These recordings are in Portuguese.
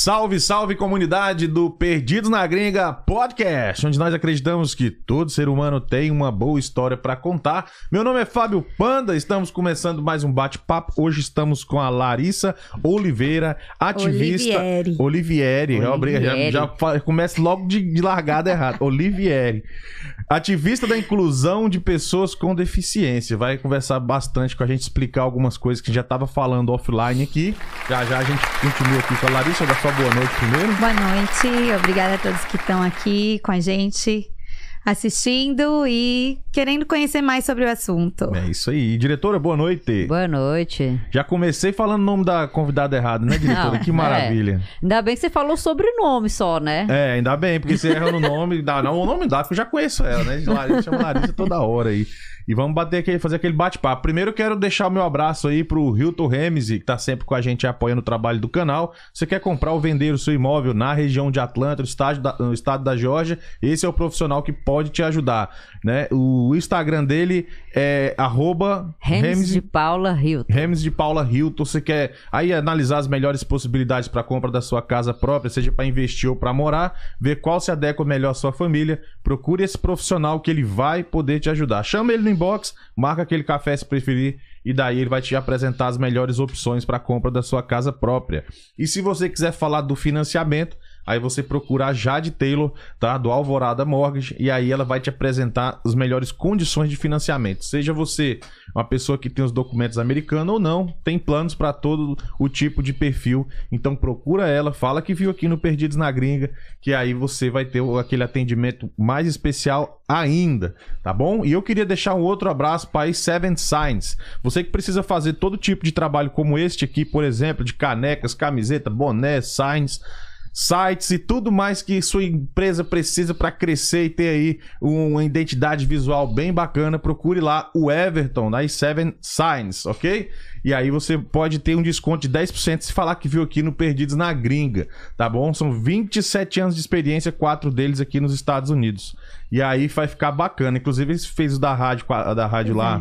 Salve, salve comunidade do Perdidos na Gringa Podcast, onde nós acreditamos que todo ser humano tem uma boa história para contar. Meu nome é Fábio Panda, estamos começando mais um bate-papo. Hoje estamos com a Larissa Oliveira, ativista. Olivieri. Olivieri. Olivieri. Já, já começa logo de, de largada errada. Olivieri. Ativista da inclusão de pessoas com deficiência. Vai conversar bastante com a gente, explicar algumas coisas que já estava falando offline aqui. Já já a gente continua aqui com a Larissa. Dá sua boa noite primeiro. Boa noite, obrigada a todos que estão aqui com a gente, assistindo e querendo conhecer mais sobre o assunto. É isso aí. Diretora, boa noite. Boa noite. Já comecei falando o nome da convidada errado, né, diretora? Não, que maravilha. Ainda bem que você falou sobrenome só, né? É. ainda bem, porque você erra no nome. Dá, não, o nome dá, porque eu já conheço ela, né? Larissa, chama Larissa toda hora aí. E vamos bater aquele, fazer aquele bate-papo. Primeiro eu quero deixar o meu abraço aí pro Hilton Remese, que tá sempre com a gente apoiando o trabalho do canal. Você quer comprar ou vender o seu imóvel na região de Atlanta, no estado da, no estado da Geórgia, esse é o profissional que pode te ajudar, né? O Instagram dele é arroba Remese- de Paula Hilton. Remes de Paula Hilton, você quer aí analisar as melhores possibilidades para compra da sua casa própria, seja para investir ou para morar, ver qual se adequa melhor à sua família, procure esse profissional que ele vai poder te ajudar. Chama ele no inbox, marca aquele café se preferir e daí ele vai te apresentar as melhores opções para compra da sua casa própria. E se você quiser falar do financiamento, Aí você procura a Jade Taylor, tá? Do Alvorada Mortgage, e aí ela vai te apresentar as melhores condições de financiamento. Seja você uma pessoa que tem os documentos americanos ou não, tem planos para todo o tipo de perfil. Então procura ela, fala que viu aqui no Perdidos na Gringa, que aí você vai ter aquele atendimento mais especial ainda, tá bom? E eu queria deixar um outro abraço para a Seven Signs. Você que precisa fazer todo tipo de trabalho como este aqui, por exemplo, de canecas, camiseta, boné, signs, sites e tudo mais que sua empresa precisa para crescer e ter aí uma identidade visual bem bacana, procure lá o Everton da Seven Signs, ok? E aí você pode ter um desconto de 10% se falar que viu aqui no Perdidos na Gringa, tá bom? São 27 anos de experiência, quatro deles aqui nos Estados Unidos. E aí vai ficar bacana. Inclusive, ele fez o da rádio, da rádio lá,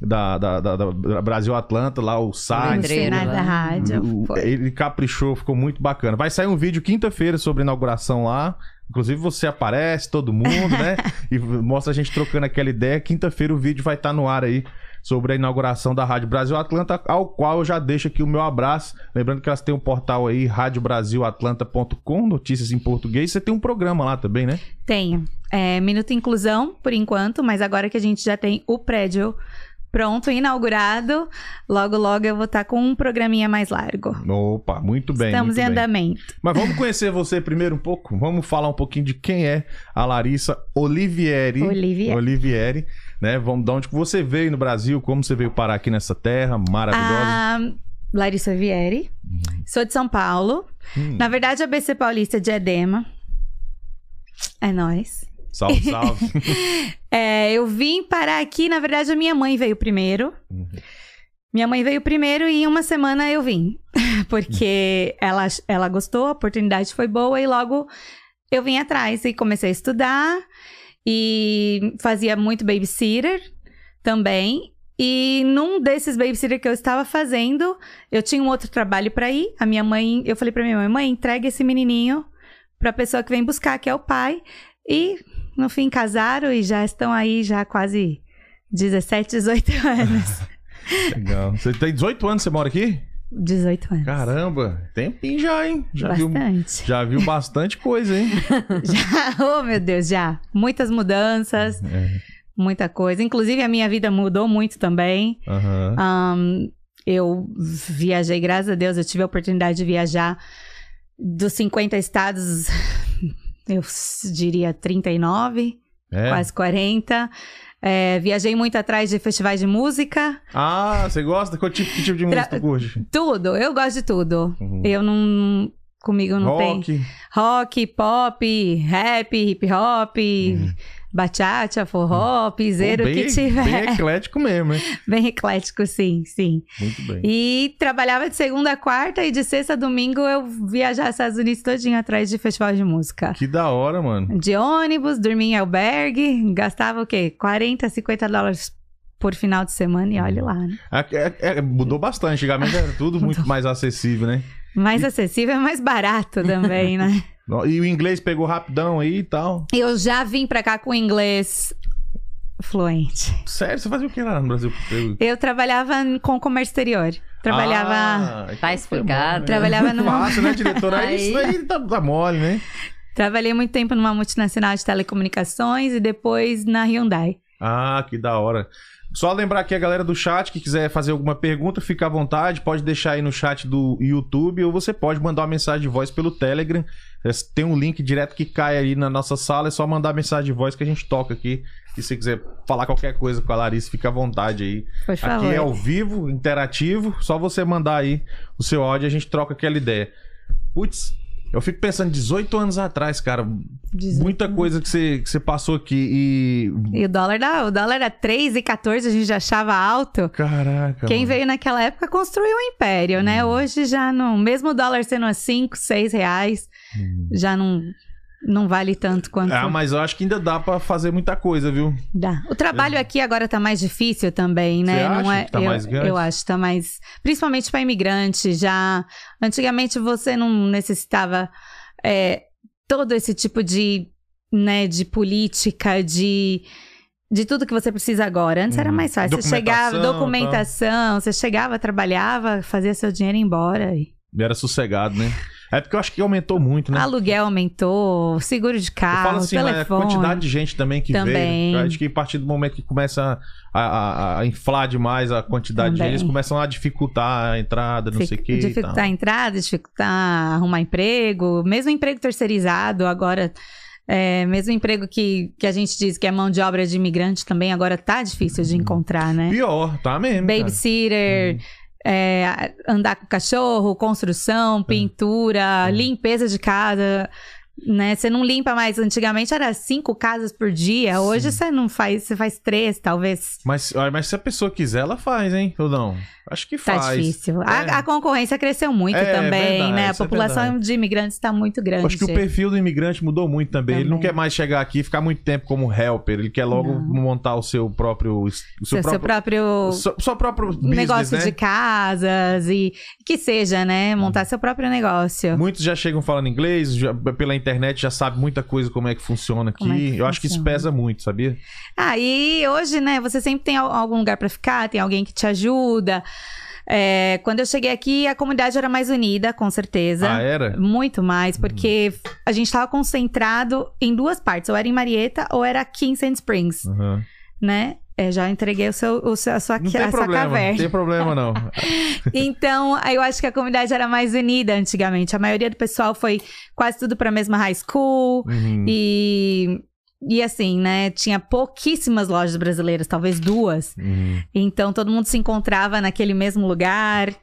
da, da, da- da Brasil Atlanta, lá o Sinais né? da rádio. O- ele caprichou, ficou muito bacana. Vai sair um vídeo quinta-feira sobre a inauguração lá. Inclusive você aparece, todo mundo, né? e mostra a gente trocando aquela ideia. Quinta-feira o vídeo vai estar no ar aí sobre a inauguração da Rádio Brasil Atlanta, ao qual eu já deixo aqui o meu abraço. Lembrando que elas têm um portal aí, radiobrasilatlanta.com, notícias em português. Você tem um programa lá também, né? Tenho. É, Minuto Inclusão, por enquanto, mas agora que a gente já tem o prédio pronto, inaugurado, logo, logo eu vou estar com um programinha mais largo. Opa, muito bem. Estamos muito em bem. andamento. Mas vamos conhecer você primeiro um pouco? Vamos falar um pouquinho de quem é a Larissa Olivieri. Olivieri. Olivieri, né? Vamos de onde você veio no Brasil, como você veio parar aqui nessa terra maravilhosa. A Larissa Vieri, sou de São Paulo. Hum, Na verdade, a BC Paulista é de Edema. É nóis. Salve, salve. É, eu vim parar aqui, na verdade, a minha mãe veio primeiro. Uhum. Minha mãe veio primeiro e em uma semana eu vim. Porque ela, ela gostou, a oportunidade foi boa e logo eu vim atrás e comecei a estudar e fazia muito babysitter também. E num desses babysitter que eu estava fazendo, eu tinha um outro trabalho para ir. A minha mãe, eu falei para minha mãe, mãe, entrega esse menininho para a pessoa que vem buscar, que é o pai. E no fim casaram e já estão aí já quase 17, 18 anos. Legal. Você tem 18 anos, você mora aqui? 18 anos. Caramba, tempinho já, hein? Já viu, Bastante. já viu bastante coisa, hein? Já, oh meu Deus, já. Muitas mudanças, É, muita coisa. Inclusive, a minha vida mudou muito também. aham. Ahn, eu viajei, graças a Deus, eu tive a oportunidade de viajar dos 50 estados, eu diria 39, É. quase 40. É, viajei muito atrás de festivais de música. Ah, você gosta? Qual tipo, que tipo de música Tra- tu curte? Tudo, eu gosto de tudo. Uhum. Eu não. Comigo não tem. Rock. Rock, pop, rap, hip hop, bachata, forró, piseiro, Pô, o bem, que tiver. Bem eclético mesmo, hein? Bem eclético, sim, sim. Muito bem. E trabalhava de segunda a quarta e de sexta a domingo eu viajava aos Estados Unidos todinho atrás de festival de música. Que da hora, mano. De ônibus, dormia em albergue, gastava o quê? 40, 50 dólares por final de semana e olha lá, né? É- é- é, mudou bastante. Antigamente era tudo muito mais acessível, né? Mais acessível é mais barato também, né? E o inglês pegou rapidão aí e tal. Eu já vim pra cá com inglês fluente. Sério? Você fazia o que lá no Brasil? Eu... Eu trabalhava com comércio exterior. Trabalhava. Ah, então Tá explicado. foi Trabalhava numa- Fácil, né, diretora? Aí Aí. Isso aí tá, tá mole, né? Trabalhei muito tempo numa multinacional de telecomunicações e depois na Hyundai. Ah, que da hora. Só lembrar aqui a galera do chat que quiser fazer alguma pergunta, fica à vontade, pode deixar aí no chat do YouTube ou você pode mandar uma mensagem de voz pelo Telegram. É, Tem um link direto que cai aí na nossa sala, é só mandar mensagem de voz que a gente toca aqui. E se quiser falar qualquer coisa com a Larissa, fica à vontade aí. Favor. Aqui é ao vivo, interativo, só você mandar aí o seu áudio e a gente troca aquela ideia. Putz, eu fico pensando 18 anos atrás, cara, 18 muita coisa que você, que você passou aqui e E o dólar, da, o dólar era 3,14, a gente já achava alto. Caraca. Quem mano. veio naquela época construiu um império, né? Hoje já não. Mesmo o dólar sendo a 5, 6 reais, já não, não vale tanto quanto Ah, mas eu acho que ainda dá pra fazer muita coisa, viu? dá. O trabalho aqui agora tá mais difícil também, né? Você não acha é, que tá eu, mais grande? eu acho que tá mais. Principalmente para imigrante. Já. Antigamente você não necessitava é, todo esse tipo de. Né, de política, de. De tudo que você precisa agora. Antes era Uhum. mais fácil. Você chegava, Documentação, documentação, você chegava, trabalhava, fazia seu dinheiro e embora. E Era sossegado, né? É porque eu acho que aumentou muito, né? Aluguel aumentou, seguro de eu carro, falo assim, mas a telefone. quantidade de gente também que Também. veio. Acho que a partir do momento que começa a, a- a inflar demais a quantidade de Também. gente, eles começam a dificultar a entrada, não sei o que. dificultar a entrada, dificultar arrumar emprego, mesmo emprego terceirizado, agora. é, mesmo emprego que, que a gente diz que é mão de obra de imigrante também, agora tá difícil de encontrar, né? Pior, tá mesmo. cara. É, andar com cachorro, construção, pintura, limpeza de casa. Né? Você não limpa mais. Antigamente era cinco casas por dia. Hoje você não faz, você faz três, talvez. Mas, mas se a pessoa quiser, ela faz, hein? Ou não? Acho que Tá faz. difícil. É. A, a concorrência cresceu muito É, também, verdade, né? A é população de imigrantes está muito grande. Acho que o perfil do imigrante mudou muito também. Ele não Também. quer mais chegar aqui e ficar muito tempo como helper. Ele quer logo Não. montar o seu próprio. O seu, seu, seu próprio seu, seu próprio business, negócio né? de casas e que seja, né? Montar seu próprio negócio. Muitos já chegam falando inglês, já- pela internet já sabe muita coisa como é que funciona aqui. É que Eu acho que isso pesa muito, sabia? Ah, e hoje, né, você sempre tem al- algum lugar pra ficar, tem alguém que te ajuda. É, quando eu cheguei aqui, a comunidade era mais unida, com certeza. Ah, era? Muito mais, porque a gente estava concentrado em duas partes. Ou era em Marieta ou era aqui em Sand Springs, Aham. né? É, já entreguei o seu, o seu- a sua, Não a tem problema, não caverna. tem problema não. Então, eu acho que a comunidade era mais unida antigamente. A maioria do pessoal foi quase tudo pra mesma high school. Uhum. E, e assim, né? Tinha pouquíssimas lojas brasileiras, talvez duas. Uhum. Então todo mundo se encontrava naquele mesmo lugar,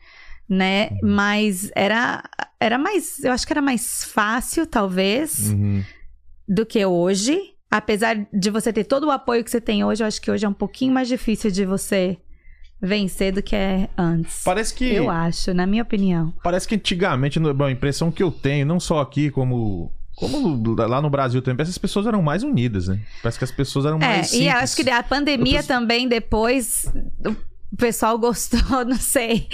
né? Uhum. Mas era, era mais. Eu acho que era mais fácil, talvez, Uhum. do que hoje. Apesar de você ter todo o apoio que você tem hoje, eu acho que hoje é um pouquinho mais difícil de você vencer do que é antes. Parece que. Eu acho, na minha opinião. Parece que antigamente, bom, a impressão que eu tenho, não só aqui, como. Como lá no Brasil também, essas pessoas eram mais unidas, né? Parece que as pessoas eram É, mais. e eu simples. acho que a pandemia também, depois, o pessoal gostou, não sei,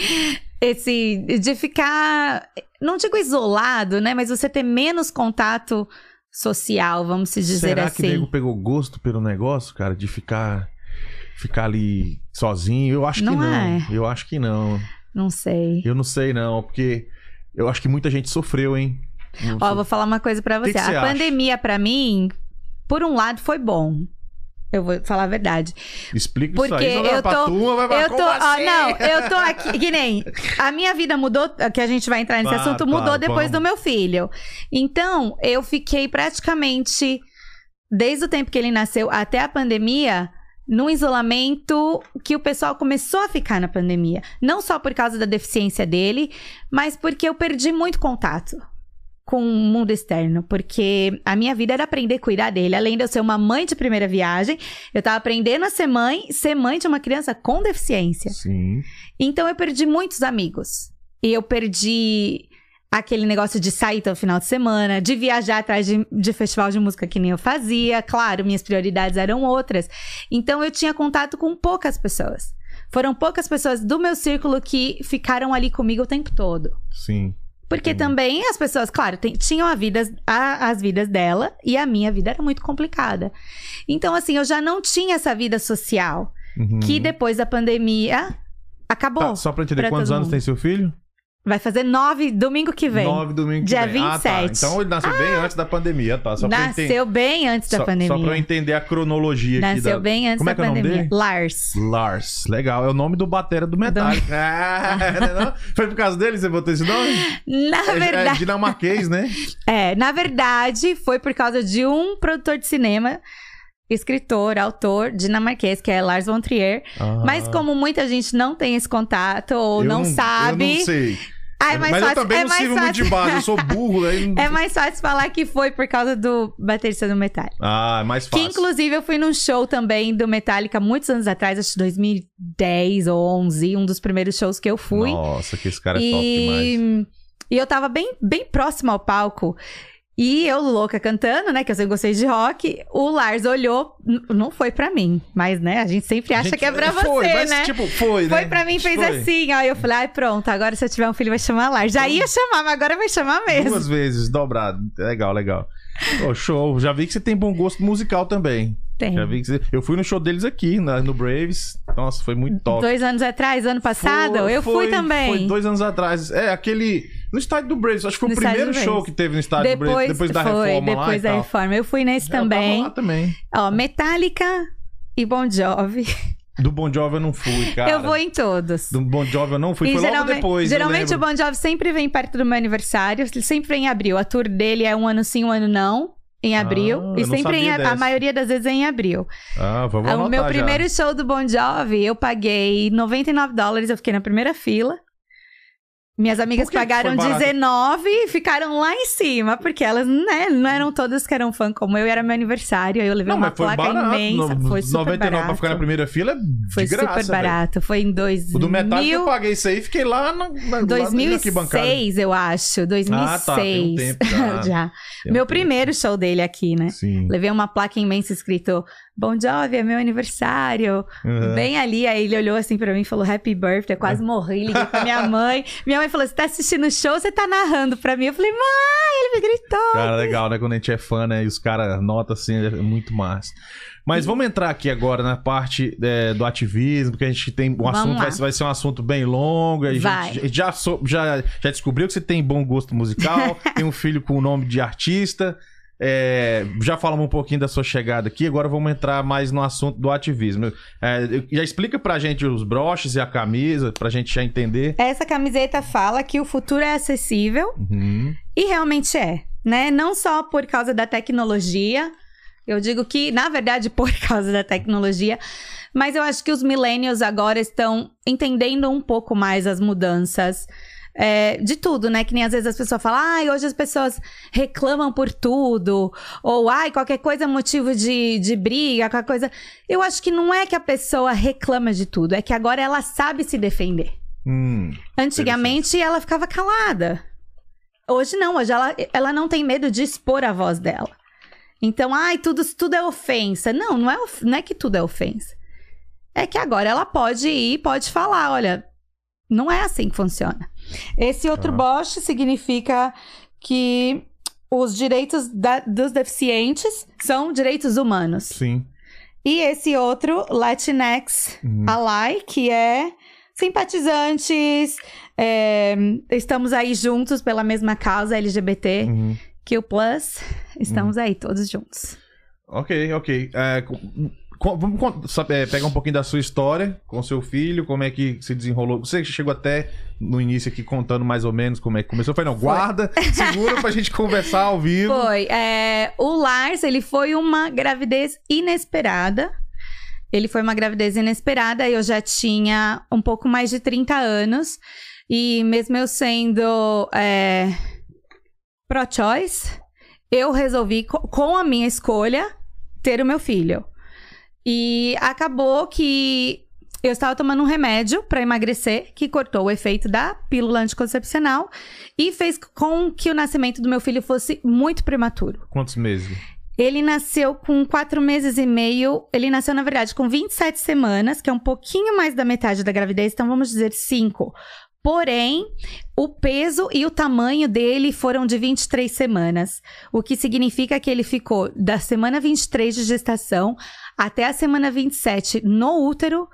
esse de ficar, não digo isolado, né? Mas você ter menos contato social, vamos se dizer Será que o assim. nego pegou gosto pelo negócio, cara, de ficar ficar ali sozinho? Eu acho Não que não. é. Eu acho que não. Não sei. Eu não sei não, porque eu acho que muita gente sofreu, hein? Ó, vou falar uma coisa pra Que você. que você a pandemia, pra mim, por um lado, foi bom. Eu vou falar a verdade. Explica Porque isso aí. Eu tô- turma, vai pra Eu tô, ó, não, eu tô aqui, que nem, a minha vida mudou, que a gente vai entrar nesse Claro, assunto, mudou claro, depois vamos. do meu filho. Então, eu fiquei praticamente, desde o tempo que ele nasceu até a pandemia, num isolamento que o pessoal começou a ficar na pandemia. Não só por causa da deficiência dele, mas porque eu perdi muito contato com o mundo externo, porque a minha vida era aprender a cuidar dele. Além de eu ser uma mãe de primeira viagem, eu tava aprendendo a ser mãe, ser mãe de uma criança com deficiência. Sim. Então eu perdi muitos amigos. E eu perdi aquele negócio de sair todo final de semana, de viajar atrás de, de festival de música que nem eu fazia. Claro, minhas prioridades eram outras. Então eu tinha contato com poucas pessoas. Foram poucas pessoas do meu círculo que ficaram ali comigo o tempo todo. Sim. Porque Entendi. também as pessoas, claro, tem- tinham a vidas, a- as vidas dela e a minha vida era muito complicada. Então, assim, eu já não tinha essa vida social, Uhum. que depois da pandemia acabou. Tá, só pra entender, pra quantos anos tem seu filho? Vai fazer nove domingo que vem. Nove domingo que Dia vem. Ah, tá. 27. Então ele nasceu bem antes da pandemia, tá? Só. Nasceu bem antes da só, pandemia. Só pra eu entender a cronologia aqui Nasceu da... bem antes Como é da que é o nome pandemia. dele? Lars. Lars. Legal. É o nome do batera do Metallica. Ah, não? Foi por causa dele que você botou esse nome? Na É- É, verdade, dinamarquês, né? é, na verdade, foi por causa de um produtor de cinema, escritor, autor dinamarquês, que é Lars von Trier. Mas Ah. como muita gente não tem esse contato ou Eu não, sabe, Eu não sei. Ah, é mais Mas fácil, eu também é não mais sirvo muito de fácil. base. Eu sou burro. Aí... É mais fácil falar que foi por causa do baterista do Metallica. Ah, é mais Que fácil. inclusive eu fui num show também do Metallica muitos anos atrás, acho que 2010 ou 11, um dos primeiros shows que eu fui. Nossa, que esse cara é top demais. e... e eu tava bem, bem próximo ao palco. E eu, louca, cantando, né? Que eu sempre gostei de rock. O Lars olhou, não foi pra mim, mas, né? A gente sempre acha Gente, que é pra foi, você, mas, né? Tipo, foi, né? Foi pra mim, fez Foi. assim. Aí eu falei, ai, pronto, agora se eu tiver um filho vai chamar Lars. Já ia chamar, mas agora vai chamar mesmo. Duas vezes, dobrado. Legal, legal. Ô, show. Já vi que você tem bom gosto musical também. Tem. Já vi que você... Eu fui no show deles aqui, na- no Braves. Nossa, foi muito top. Dois anos atrás, ano passado, Foi- eu fui foi- também. Foi dois anos atrás. É, aquele. No estádio do Braves. Acho que foi No o primeiro show que teve no estádio do Braves. Depois da foi, reforma depois da reforma. Eu fui nesse Eu tava também. lá também. Ó, Metallica e Bon Jovi. Do Bon Jovi eu não fui, cara. eu vou em todos. Do Bon Jovi eu não fui. E foi logo depois. eu geralmente o. Bon Jovi sempre vem perto do meu aniversário, ele sempre vem em abril. A tour dele é um ano sim, um ano não, em abril. Ah, e sempre em, a maioria das vezes é em abril. Ah, vamos o meu já. primeiro show do Bon Jovi, eu paguei 99 dólares, eu fiquei na primeira fila. Minhas amigas pagaram foi barato? 19 e ficaram lá em cima, porque elas né, não eram todas que eram fã como eu, e era meu aniversário, aí eu levei Não, uma foi placa barato. imensa, No- foi super 99 barato. pra ficar na primeira fila é Foi de graça, super barato, foi em 2000... O do Metallica eu paguei isso aí e fiquei lá na, lá na arquibancada. 2006, eu acho. 2006. Ah, tá, tem um tempo já. Já. Tem um Meu tempo. primeiro show dele aqui, né? Sim. Levei uma placa imensa escrito Bom Jovi, é meu aniversário. Uhum. Bem ali, aí ele olhou assim pra mim e falou Happy Birthday. Eu quase morri, liguei pra minha mãe. Minha mãe falou: Você tá assistindo o show você tá narrando pra mim? Eu falei: Mãe, ele me gritou. Cara, legal, né? Quando a gente é fã, né? E os caras notam assim, é muito massa. Mas vamos entrar aqui agora na parte é, do ativismo, porque a gente tem um Vamos assunto, vai, vai ser um assunto bem longo. A gente, Vai. a gente já, já, já descobriu que você tem bom gosto musical, tem um filho com o nome de artista. É, já falamos um pouquinho da sua chegada aqui, agora vamos entrar mais no assunto do ativismo. É, já explica pra gente os broches e a camisa, pra gente já entender. Essa camiseta fala que o futuro é acessível Uhum. E realmente é, né? Não só por causa da tecnologia, eu digo que, na verdade, por causa da tecnologia, mas eu acho que os millennials agora estão entendendo um pouco mais as mudanças. É, de tudo, né? Que nem às vezes as pessoas falam, ai, hoje as pessoas reclamam por tudo, ou ai, qualquer coisa é motivo de, de briga, qualquer coisa. Eu acho que não é que a pessoa reclama de tudo, é que agora ela sabe se defender. Hum. Antigamente ela ficava calada. Hoje não, hoje ela, ela não tem medo de expor a voz dela. Então, ai, tudo, tudo é ofensa. Não, não é, não é que tudo é ofensa. É que agora ela pode ir, pode falar, olha, não é assim que funciona. Esse outro Tá. Bosch significa que os direitos da- dos deficientes são direitos humanos. Sim. E esse outro, Latinx Uhum. Ally, que é simpatizantes, é, estamos aí juntos pela mesma causa LGBT, Uhum. que o Plus, estamos aí todos juntos. Ok, ok. Co- vamos é, pegar um pouquinho da sua história com seu filho, como é que se desenrolou. Você chegou até no início aqui contando mais ou menos como é que começou. Foi, não, guarda, segura pra gente conversar ao vivo. Foi, é, o Lars, ele foi uma gravidez inesperada. Ele foi uma gravidez inesperada, eu já tinha um pouco mais de 30 anos. E mesmo eu sendo é, pro-choice, eu resolvi, co- com a minha escolha, ter o meu filho. E acabou que eu estava tomando um remédio para emagrecer, que cortou o efeito da pílula anticoncepcional e fez com que o nascimento do meu filho fosse muito prematuro. Quantos meses? Ele nasceu com quatro meses e meio. Ele nasceu, na verdade, com 27 semanas, que é um pouquinho mais da metade da gravidez, então vamos dizer cinco. Porém, o peso e o tamanho dele foram de 23 semanas, o que significa que ele ficou da semana 23 de gestação até a semana 27 no útero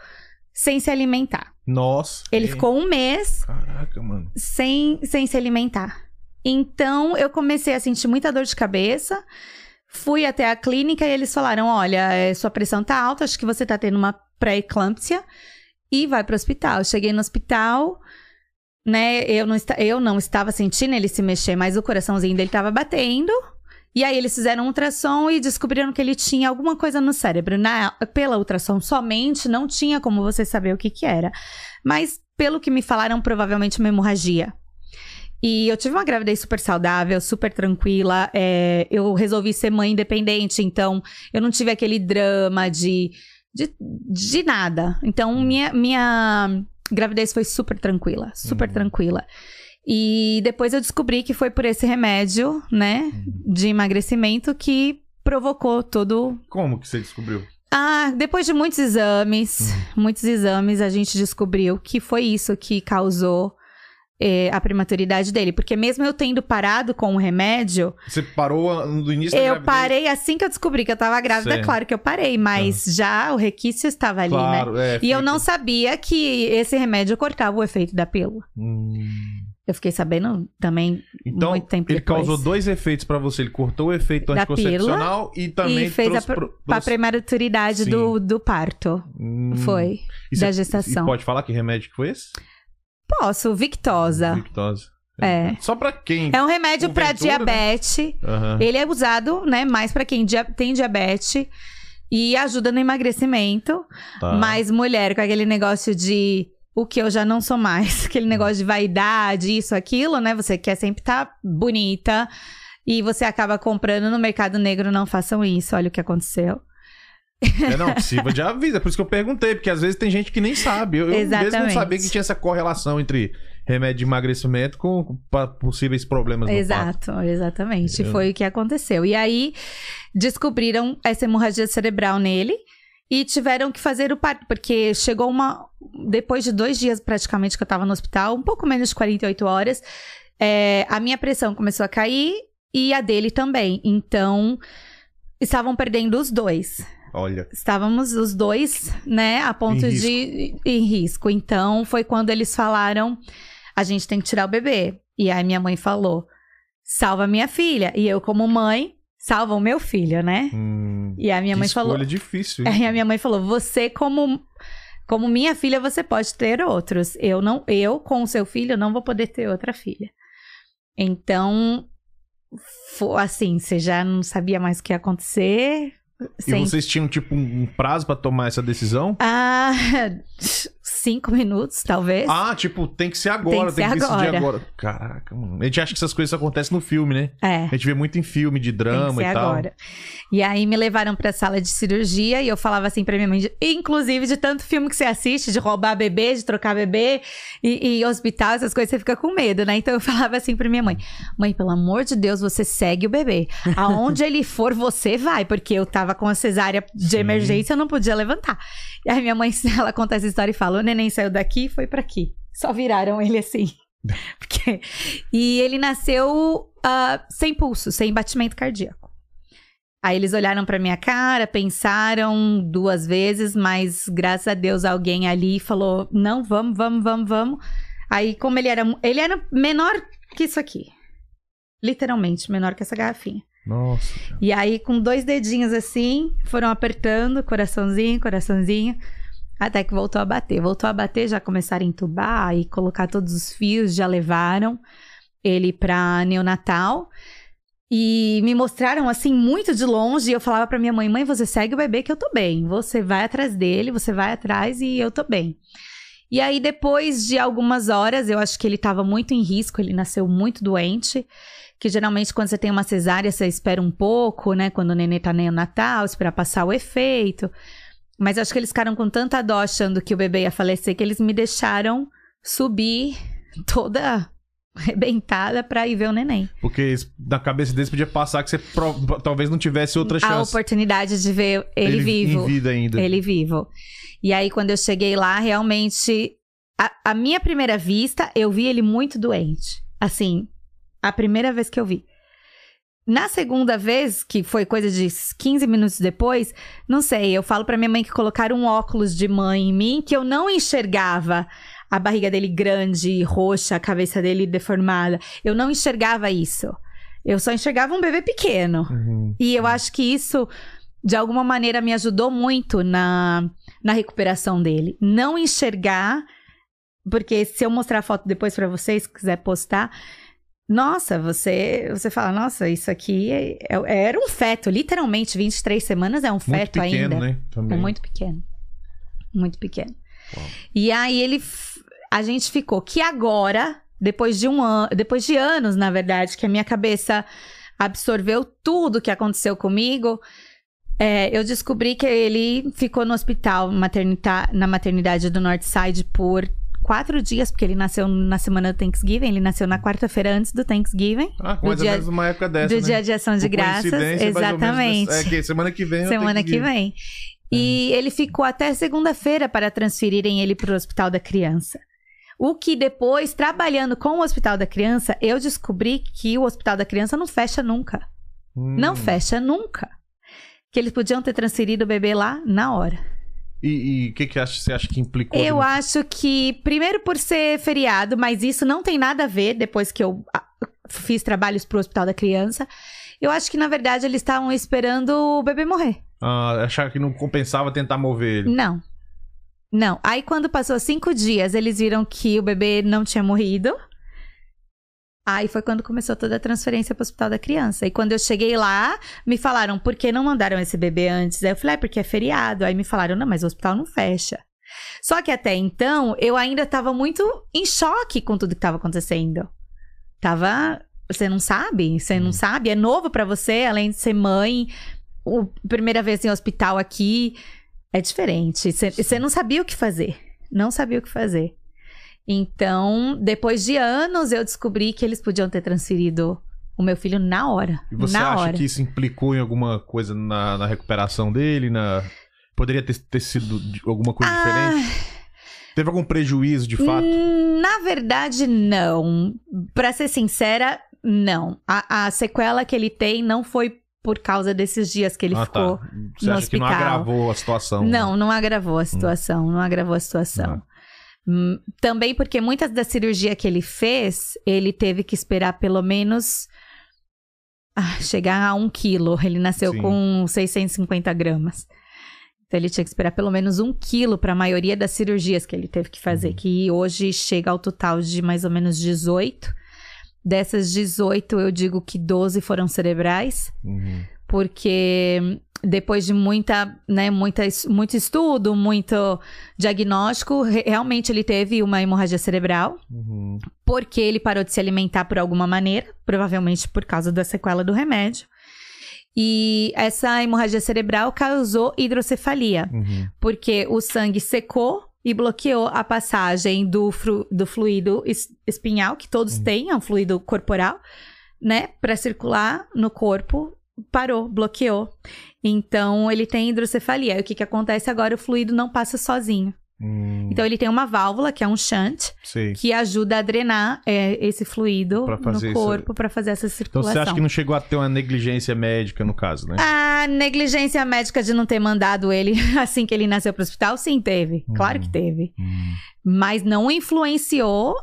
sem se alimentar. Nossa. Ele é. ficou um mês Caraca, mano. sem, sem se alimentar. Então, eu comecei a sentir muita dor de cabeça. Fui até a clínica e eles falaram: olha, é, sua pressão tá alta, acho que você tá tendo uma pré-eclâmpsia e vai pro hospital. Eu cheguei no hospital, né? Eu não, eu não estava sentindo ele se mexer, mas o coraçãozinho dele tava batendo. E aí eles fizeram um ultrassom e descobriram que ele tinha alguma coisa no cérebro. Na, pela ultrassom somente, não tinha como você saber o que que era. Mas, pelo que me falaram, provavelmente uma hemorragia. E eu tive uma gravidez super saudável, super tranquila. é, eu resolvi ser mãe independente, então eu não tive aquele drama de, de, de nada. Então, minha, minha gravidez foi super tranquila, super Uhum. tranquila. E depois eu descobri que foi por esse remédio, né, de emagrecimento que provocou todo Como que você descobriu? ah, depois de muitos exames, muitos exames, a gente descobriu que foi isso que causou eh, a prematuridade dele. Porque mesmo eu tendo parado com o remédio, Você parou no início da eu gravidez? parei assim que eu descobri que eu tava grávida, Certo. claro que eu parei, mas já o requisito estava ali, né? Claro, é. E eu fica- não sabia que esse remédio cortava o efeito da pílula. Hum. Eu fiquei sabendo também Então, muito tempo ele depois. causou dois efeitos pra você. Ele cortou o efeito Da anticoncepcional e também e fez a, pro- pra trouxe- prematuridade Sim. do, do parto. Hum. Foi. E da você- gestação. Pode falar que remédio que foi esse? Posso, Victosa. Victose. É. Só pra quem. É um remédio pra Porventura, né? diabetes. Aham. Ele é usado, né, mais pra quem dia- tem diabetes e ajuda no emagrecimento. Tá. Mas mulher com aquele negócio de o que eu já não sou mais, aquele negócio de vaidade, isso, aquilo, né? Você quer sempre estar bonita e você acaba comprando no mercado negro, não façam isso. Olha o que aconteceu. É, não, sirva de aviso. É por isso que eu perguntei, porque às vezes tem gente que nem sabe. Eu, eu mesmo não sabia que tinha essa correlação entre remédio de emagrecimento com, possíveis problemas no. Exato, exatamente. Eu- Foi o que aconteceu. E aí descobriram essa hemorragia cerebral nele e tiveram que fazer o parto, porque chegou uma. Depois de dois dias praticamente que eu tava no hospital, um pouco menos de 48 horas, é, a minha pressão começou a cair e a dele também. Então, estavam perdendo os dois. Olha. Estávamos os dois, né, a ponto Em de em risco. Então foi quando eles falaram: a gente tem que tirar o bebê. E aí minha mãe falou: salva minha filha. E eu, como mãe, salva o meu filho, né? Hum, E a minha mãe escolha falou. difícil. Aí a minha mãe falou: você, como. Como minha filha, você pode ter outros. Eu não, eu com o seu filho não vou poder ter outra filha. Então, assim, você já não sabia mais o que ia acontecer. E Sem vocês tinham, tipo, um prazo pra tomar essa decisão? Ah, cinco minutos, talvez. Ah, tipo, tem que ser agora, Tem que tem que, decidir agora. agora. Caraca, mano. A gente acha que essas coisas acontecem no filme, né? é. A gente vê muito em filme de Tem que drama ser e tal. agora. E aí me levaram pra sala de cirurgia e eu falava assim pra minha mãe, inclusive de tanto filme que você assiste, de roubar bebê, de trocar bebê e, e hospital, essas coisas, você fica com medo, né? Então eu falava assim pra minha mãe: Mãe, pelo amor de Deus, você segue o bebê. Aonde ele for, você vai, porque eu tava com a cesárea de Sim. emergência, eu não podia levantar. E aí minha mãe, ela conta essa história e fala: o neném saiu daqui e foi pra aqui. Só viraram ele assim. Porque... E ele nasceu ah, sem pulso, sem batimento cardíaco. Aí eles olharam pra minha cara, pensaram duas vezes, mas graças a Deus alguém ali falou: não, vamos, vamos, vamos, vamos. Aí, como ele era, ele era menor que isso aqui. Literalmente, menor que essa garrafinha. Nossa. E aí, com dois dedinhos assim, foram apertando, coraçãozinho, coraçãozinho, até que voltou a bater. Voltou a bater, já começaram a entubar e colocar todos os fios, já levaram ele pra neonatal. E me mostraram assim muito de longe. E eu falava pra minha mãe: mãe, você segue o bebê que eu tô bem. Você vai atrás dele, você vai atrás e eu tô bem. E aí, depois de algumas horas, eu acho que ele tava muito em risco, ele nasceu muito doente que geralmente quando você tem uma cesárea, você espera um pouco, né? Quando o nenê tá neonatal, espera passar o efeito. Mas acho que eles ficaram com tanta dó achando que o bebê ia falecer que eles me deixaram subir toda arrebentada pra ir ver o neném. Porque na cabeça deles podia passar que você pro- talvez não tivesse outra A chance. oportunidade de ver ele, Em vivo. vida ainda. Ele vivo. E aí, quando eu cheguei lá, realmente a, a minha primeira vista, eu vi ele muito doente. Assim, a primeira vez que eu vi. Na segunda vez, que foi coisa de 15 minutos depois, não sei, eu falo pra minha mãe que colocaram um óculos de mãe em mim que eu não enxergava a barriga dele grande, roxa, a cabeça dele deformada. Eu não enxergava isso. Eu só enxergava um bebê pequeno. Uhum. E eu acho que isso, de alguma maneira, me ajudou muito na, na recuperação dele. Não enxergar, porque se eu mostrar a foto depois pra vocês, se quiser postar, nossa, você, você fala, nossa, isso aqui é- é- era um feto, literalmente, 23 semanas é um Muito feto pequeno, ainda. né? Também. É muito pequeno. Muito pequeno. Uau. E aí ele. A gente ficou que agora, depois de um ano. Depois de anos, na verdade, que a minha cabeça absorveu tudo que aconteceu comigo. é, eu descobri que ele ficou no hospital maternita- na maternidade do Northside por quatro dias, porque ele nasceu na semana do Thanksgiving, ele nasceu na quarta-feira antes do Thanksgiving, Ah, do mais ou dia- menos uma época dessa, do né? dia de ação de Por graças. menos Exatamente. nessa- É que semana que vem tenho Semana que vem. E ele ficou até segunda-feira para transferirem ele para o Hospital da Criança. O que depois, trabalhando com o Hospital da Criança, eu descobri que o Hospital da Criança não fecha nunca. Hum. Não fecha nunca. Que eles podiam ter transferido o bebê lá na hora. E o que, que acha- você acha que implicou? Eu de- acho que, primeiro por ser feriado, mas isso não tem nada a ver depois que eu ah, fiz trabalhos pro Hospital da Criança. Eu acho que, na verdade, eles estavam esperando o bebê morrer. Ah, achar que não compensava tentar mover ele. Não. Não. Aí, quando passou cinco dias, eles viram que o bebê não tinha morrido. Aí foi quando começou toda a transferência para o hospital da criança. E quando eu cheguei lá, me falaram, por que não mandaram esse bebê antes? Aí eu falei, é porque é feriado. Aí me falaram, não, mas o hospital não fecha. Só que até então, eu ainda estava muito em choque com tudo que estava acontecendo. Tava. Você não sabe? Você não sabe? É novo para você, além de ser mãe. O, primeira vez em hospital aqui. É diferente. Você não sabia o que fazer. Não sabia o que fazer. Então, depois de anos, eu descobri que eles podiam ter transferido o meu filho na hora. E você acha hora. que isso implicou em alguma coisa na, na recuperação dele? Na... Poderia ter, ter sido alguma coisa diferente? Teve algum prejuízo de fato? Ah, Hum, Na verdade, não. Pra ser sincera, não. A, a sequela que ele tem não foi por causa desses dias que ele ah, ficou. tá. Você no acha que não hospital. agravou a situação? né? Não, não agravou a situação. Não agravou a situação. Hum, Também porque muitas da cirurgia que ele fez, ele teve que esperar pelo menos ah, chegar a um quilo. Ele nasceu Sim. com 650 gramas. Então ele tinha que esperar pelo menos um quilo para a maioria das cirurgias que ele teve que fazer, Uhum. que hoje chega ao total de mais ou menos 18. Dessas 18, eu digo que 12 foram cerebrais Uhum. porque depois de muita, né, muita, muito estudo, muito diagnóstico, re- realmente ele teve uma hemorragia cerebral, Uhum. porque ele parou de se alimentar por alguma maneira, provavelmente por causa da sequela do remédio. E essa hemorragia cerebral causou hidrocefalia, Uhum. porque o sangue secou e bloqueou a passagem do, fru- do fluido es- espinhal, que todos Uhum. têm, é um fluido corporal, né, para circular no corpo, parou, bloqueou. Então ele tem hidrocefalia. E o que, que acontece agora? O fluido não passa sozinho. Hum, Então ele tem uma válvula, que é um shunt, sei. que ajuda a drenar é, esse fluido no corpo para fazer essa Então circulação. você acha que não chegou a ter uma negligência médica no caso, né? A negligência médica de não ter mandado ele assim que ele nasceu pro hospital, sim, teve. Claro Uhum. que teve. Hum. Mas não influenciou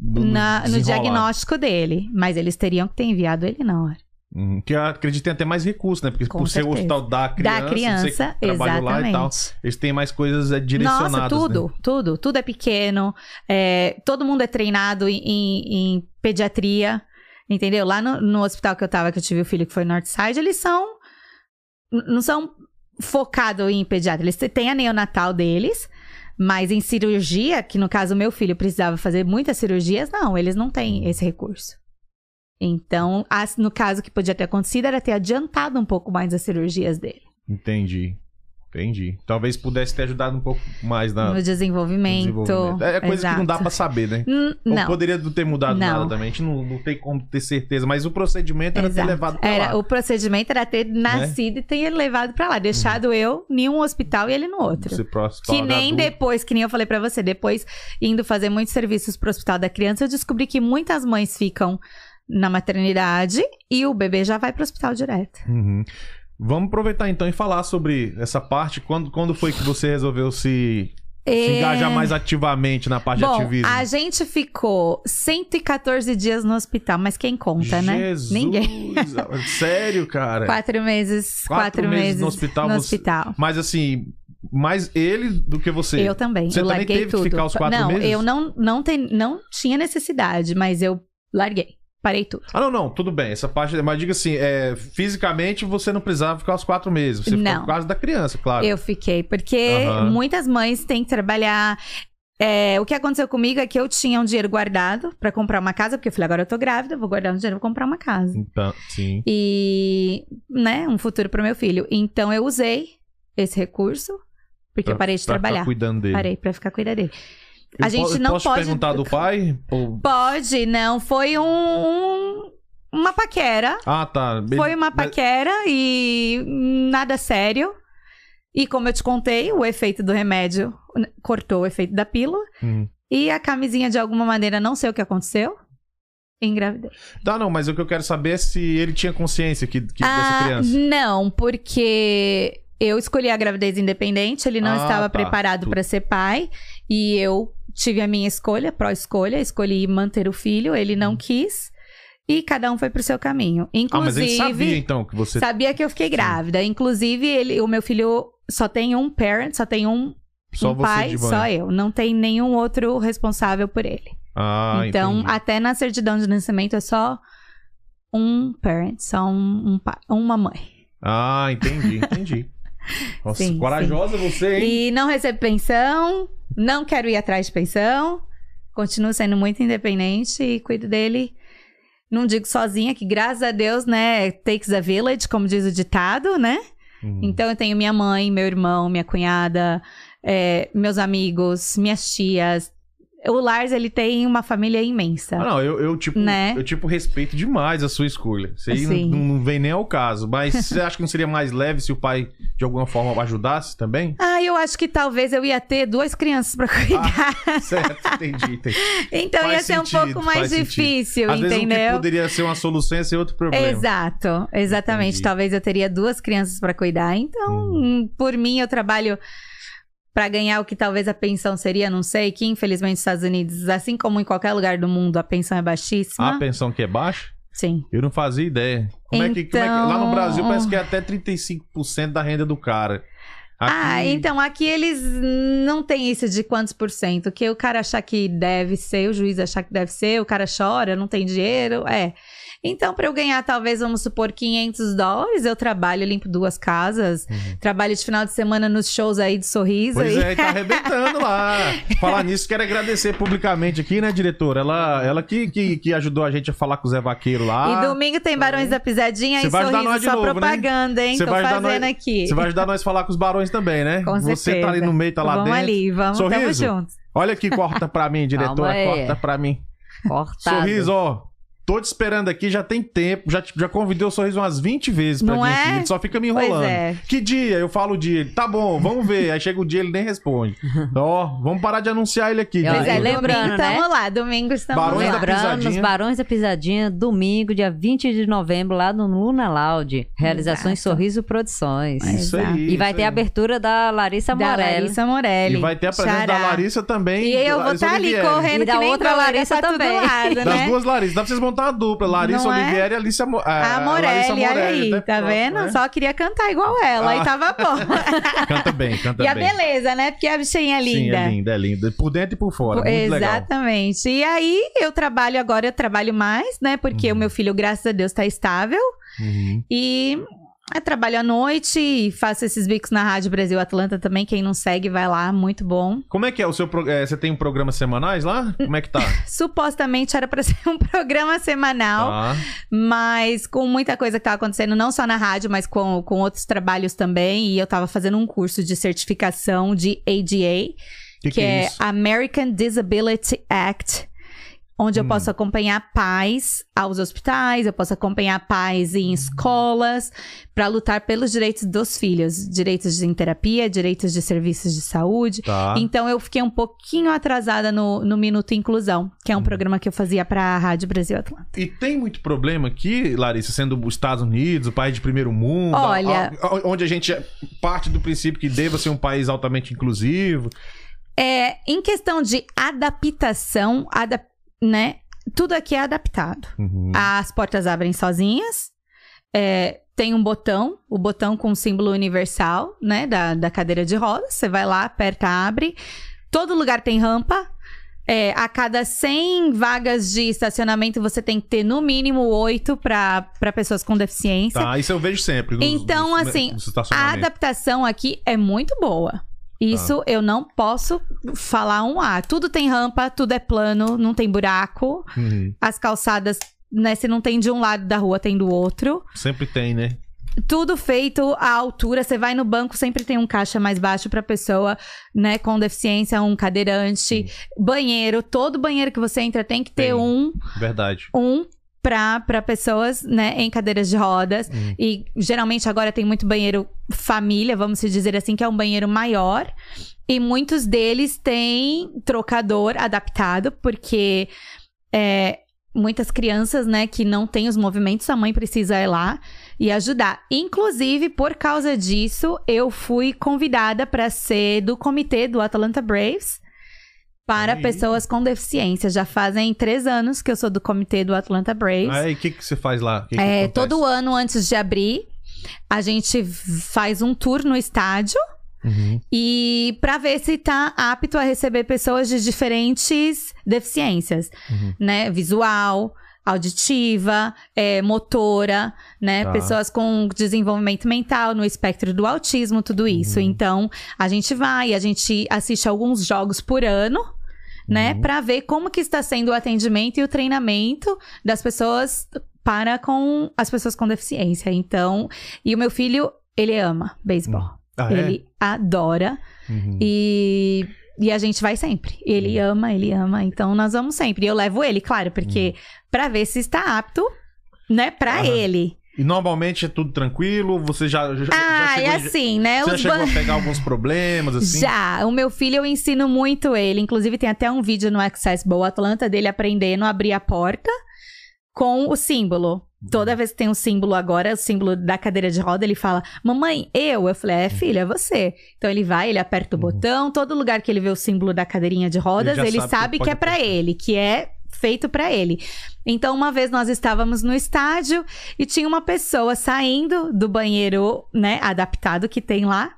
No- na- no diagnóstico dele. Mas eles teriam que ter enviado ele na hora. Hum, que eu acredito que tem até mais recursos, né? Porque Com por ser o certeza. hospital da criança, da criança, você trabalhou lá e tal, eles têm mais coisas é, direcionadas. Nossa, tudo, né? tudo. Tudo é pequeno. é, todo mundo é treinado em, em- pediatria. Entendeu? Lá no, no hospital que eu tava, que eu tive o filho que foi Northside, eles são. Não são focados em pediatra. Eles têm a neonatal deles. Mas em cirurgia, que no caso meu filho precisava fazer muitas cirurgias, não, eles não têm esse recurso. Então, no caso que podia ter acontecido era ter adiantado um pouco mais as cirurgias dele. Entendi. Entendi. Talvez pudesse ter ajudado um pouco mais na, no desenvolvimento. no desenvolvimento. É coisa que não dá Exato. pra saber, né? Hum, Ou Não. poderia não ter mudado Não. nada também. A gente não, não tem como ter certeza. Mas o procedimento era ter Exato. levado pra Era, lá. Né? o procedimento era ter nascido e ter levado pra lá, deixado eu em um hospital e ele no outro. Que nem depois, que nem eu falei pra você, depois indo fazer muitos serviços pro hospital da criança, eu descobri que muitas mães ficam na maternidade e o bebê já vai pro hospital direto. Uhum. Vamos aproveitar então e falar sobre essa parte. Quando, quando foi que você resolveu se, se É, engajar mais ativamente na parte de Bom, ativismo? a gente ficou 114 dias no hospital, mas quem conta, né? Jesus! Ninguém. Sério, cara? Quatro meses, Quatro quatro, meses meses, no hospital, no você- hospital. Mas assim, mais ele do que você. Eu também. Você eu também larguei teve que tudo. ficar os quatro não, meses? eu não, não, tem, não tinha necessidade, mas eu larguei. Parei tudo. Ah, não, não, tudo bem. Essa parte. Mas diga assim, é, fisicamente você não precisava ficar os quatro meses. Você ficou Não. por causa da criança, claro. Eu fiquei, porque Aham. muitas mães têm que trabalhar. É, o que aconteceu comigo é que eu tinha um dinheiro guardado pra comprar uma casa, porque eu falei, agora eu tô grávida, vou guardar um dinheiro pra comprar uma casa. Então, sim. E, né, um futuro pro meu filho. Então eu usei esse recurso, porque eu parei de Pra ficar trabalhar. cuidando dele. Parei pra ficar cuidando dele. Eu A gente po- não posso pode- perguntar do pai? Ou- Pode, não, foi um, um- uma paquera. Ah, tá. Be- Foi uma paquera e nada sério. E como eu te contei, o efeito do remédio cortou o efeito da pílula. Hum. E a camisinha, de alguma maneira, não sei o que aconteceu. Engravidei. Tá, não, mas o que eu quero saber é se ele tinha consciência que, que dessa Ah, criança. Não, porque eu escolhi a gravidez independente, ele não Ah, estava tá. preparado para ser pai. E eu tive a minha escolha, pró-escolha, escolhi manter o filho, ele não quis. E cada um foi pro seu caminho. Hum. Ah, mas Inclusive. ele sabia então que você. Sabia que eu fiquei grávida. Inclusive, ele, o meu filho só tem um parent, só tem um, Só um pai, só eu. Não tem nenhum outro responsável por ele. Ah, então, entendi. até na certidão de nascimento é só um parent, só um, um pai, uma mãe. Ah, entendi, entendi. Nossa, Sim, corajosa você, hein? E não recebo pensão, não quero ir atrás de pensão, continuo sendo muito independente e cuido dele. Não digo sozinha, que graças a Deus, né, takes a village, como diz o ditado, né? Hum. Então eu tenho minha mãe, meu irmão, minha cunhada, é, meus amigos, minhas tias. O Lars, ele tem uma família imensa. Ah, não, eu, eu, tipo, Né? eu tipo respeito demais a sua escolha. Isso aí não, não- vem nem ao caso. Mas você acha que não seria mais leve se o pai de alguma forma ajudasse também? Ah, eu acho que talvez eu ia ter duas crianças pra cuidar. certo, entendi, entendi. então faz ia ser sentido, um pouco mais difícil, Às vezes o que entendeu? poderia ser uma solução ia ser outro problema. Exato, exatamente. Entendi. Talvez eu teria duas crianças pra cuidar. Então, Uhum. por mim, eu trabalho pra ganhar o que talvez a pensão seria, não sei, que infelizmente nos Estados Unidos, assim como em qualquer lugar do mundo, a pensão é baixíssima. A pensão que é baixa? Sim. Eu não fazia ideia. Como, é que, como é que- Lá no Então- Brasil parece que é até 35% da renda do cara. Aqui- Ah, então aqui eles não tem isso de quantos por cento. Que o cara achar que deve ser, o juiz achar que deve ser, o cara chora, não tem dinheiro. É. Então, para eu ganhar, talvez, vamos supor, 500 dólares, eu trabalho, limpo duas casas, trabalho de final de semana nos shows aí de sorriso. Uhum. Pois e... é, tá arrebentando lá. Falar nisso, quero agradecer publicamente aqui, né, diretora? Ela, ela que, que, que ajudou a gente a falar com o Zé Vaqueiro lá. E domingo tem Barões da Pisadinha Você e sorriso, só novo, né? propaganda, hein? Você Tô vai ajudar fazendo nós- aqui. Você vai ajudar nós a falar com os barões também, né? Com Você certeza. tá ali no meio, tá lá vamos dentro. ali, vamos, tamo Sorriso? juntos. Olha aqui, corta pra mim, diretora, corta pra mim. Cortado. Sorriso, ó. Tô te esperando aqui, já tem tempo. Já, já convidei o Sorriso umas 20 vezes pra Não vir é? aqui. Ele só fica me enrolando. Pois é. Que dia? Eu falo o dia. Ele, tá bom, vamos ver. Aí chega o dia, ele nem responde. Ó, vamos parar de anunciar ele aqui. Pois Pois é, lembrando, domingo né? estamos lá, domingo estamos Barões da lá. Pisadinha. Barões da Pisadinha, domingo, dia 20 de novembro, lá no Luna Loud. Realizações Exato. Sorriso Produções. Isso Exato. aí. E vai isso ter aí. a abertura da Larissa Da Morelli. Larissa Morelli. E vai ter a presença da Xará. Larissa também. E eu vou estar ali Olivieri. correndo E da outra Larissa todo também. lado, Das né? duas Larissa. Dá pra vocês montar uma dupla. Larissa Não é? Oliveira e Alicia Mo- A Larissa Morelli, olha aí, até tá pronto, vendo? né? Só queria cantar igual ela, Ah. e tava bom. Canta bem, canta e a bem. beleza, né? Porque a bichinha é linda. Sim, é linda, é linda. Por dentro e por fora. Muito legal. Exatamente. E aí, eu trabalho agora, eu trabalho mais, né? Porque Uhum. o meu filho, graças a Deus, tá estável. Uhum. E Eu trabalho à noite e faço esses bicos na Rádio Brasil Atlanta também. Quem não segue, vai lá, muito bom. Como é que é o seu pro- é, Você tem um programa semanais lá? Como é que tá? Supostamente era pra ser um programa semanal, tá. mas com muita coisa que tava acontecendo, não só na rádio, mas com, com outros trabalhos também. E eu tava fazendo um curso de certificação de ADA, Que, que, é, American Disability Act, onde eu Hum. posso acompanhar pais aos hospitais, eu posso acompanhar pais Hum. em escolas para lutar pelos direitos dos filhos, direitos em terapia, direitos de serviços de saúde. Tá. Então eu fiquei um pouquinho atrasada no, no Minuto Inclusão, que é Hum. um programa que eu fazia para a Rádio Brasil Atlanta. E tem muito problema aqui, Larissa, sendo os Estados Unidos, o país de primeiro mundo, Olha- a- a- onde a gente parte do princípio que deva ser um país altamente inclusivo. É, em questão de adaptação, adap- né? Tudo aqui é adaptado. Uhum. As portas abrem sozinhas. É, tem um botão, o botão com o símbolo universal, né? Da, da cadeira de rodas. Você vai lá, aperta, abre. Todo lugar tem rampa. É, a cada 100 vagas de estacionamento, você tem que ter no mínimo 8 para pessoas com deficiência. Tá, isso eu vejo sempre. nos- Então, nos- assim, nos A adaptação aqui é muito boa. Isso eu não posso falar um A. Tudo tem rampa, tudo é plano, não tem buraco. Uhum. As calçadas, né? Se não tem de um lado da rua, tem do outro. Sempre tem, né? Tudo feito à altura. Você vai no banco, sempre tem um caixa mais baixo pra pessoa, né, com deficiência, um cadeirante. Banheiro, todo banheiro que você entra tem que ter Tem. um, Verdade. um pra pessoas, né, em cadeiras de rodas. Uhum. E geralmente agora tem muito banheiro família, vamos se dizer assim, que é um banheiro maior. E muitos deles têm trocador adaptado, porque é, muitas crianças, né, que não têm os movimentos, a mãe precisa ir lá e ajudar. Inclusive, por causa disso, eu fui convidada para ser do comitê do Atlanta Braves para Aí. pessoas com deficiência. Já fazem três anos que eu sou do comitê do Atlanta Braves. Aí, o que, que você faz lá? Que É, todo ano antes de abrir, a gente faz um tour no estádio Uhum. e para ver se tá apto a receber pessoas de diferentes deficiências, Uhum. né? Visual, auditiva, é, motora, né? Tá. Pessoas com desenvolvimento mental, no espectro do autismo, tudo isso. Uhum. Então, a gente vai, a gente assiste alguns jogos por ano, né? Uhum. Pra ver como que está sendo o atendimento e o treinamento das pessoas para com as pessoas com deficiência. Então, e o meu filho, ele ama beisebol. Ah, é? Ele adora Uhum. e, e a gente vai sempre. Ele ama, ele ama, então nós vamos sempre. E eu levo ele, claro, porque pra ver se está apto, né, Pra Aham. ele. E normalmente é tudo tranquilo? Você já, já, já Ah, chegou, é assim, né? Você já chegou ban- a pegar alguns problemas, assim? Já, o meu filho eu ensino muito ele. Inclusive tem até um vídeo no Accessible Atlanta dele aprendendo a abrir a porta com o símbolo. Toda vez que tem um símbolo agora, o símbolo da cadeira de roda, ele fala: Mamãe, eu? Eu falei: É, filha, é você. Então ele vai, ele aperta o Uhum. botão, todo lugar que ele vê o símbolo da cadeirinha de rodas, Ele já ele, sabe que sabe que, pode é pra apertar. ele, que é feito pra ele. Então, uma vez nós estávamos no estádio e tinha uma pessoa saindo do banheiro, né, adaptado que tem lá.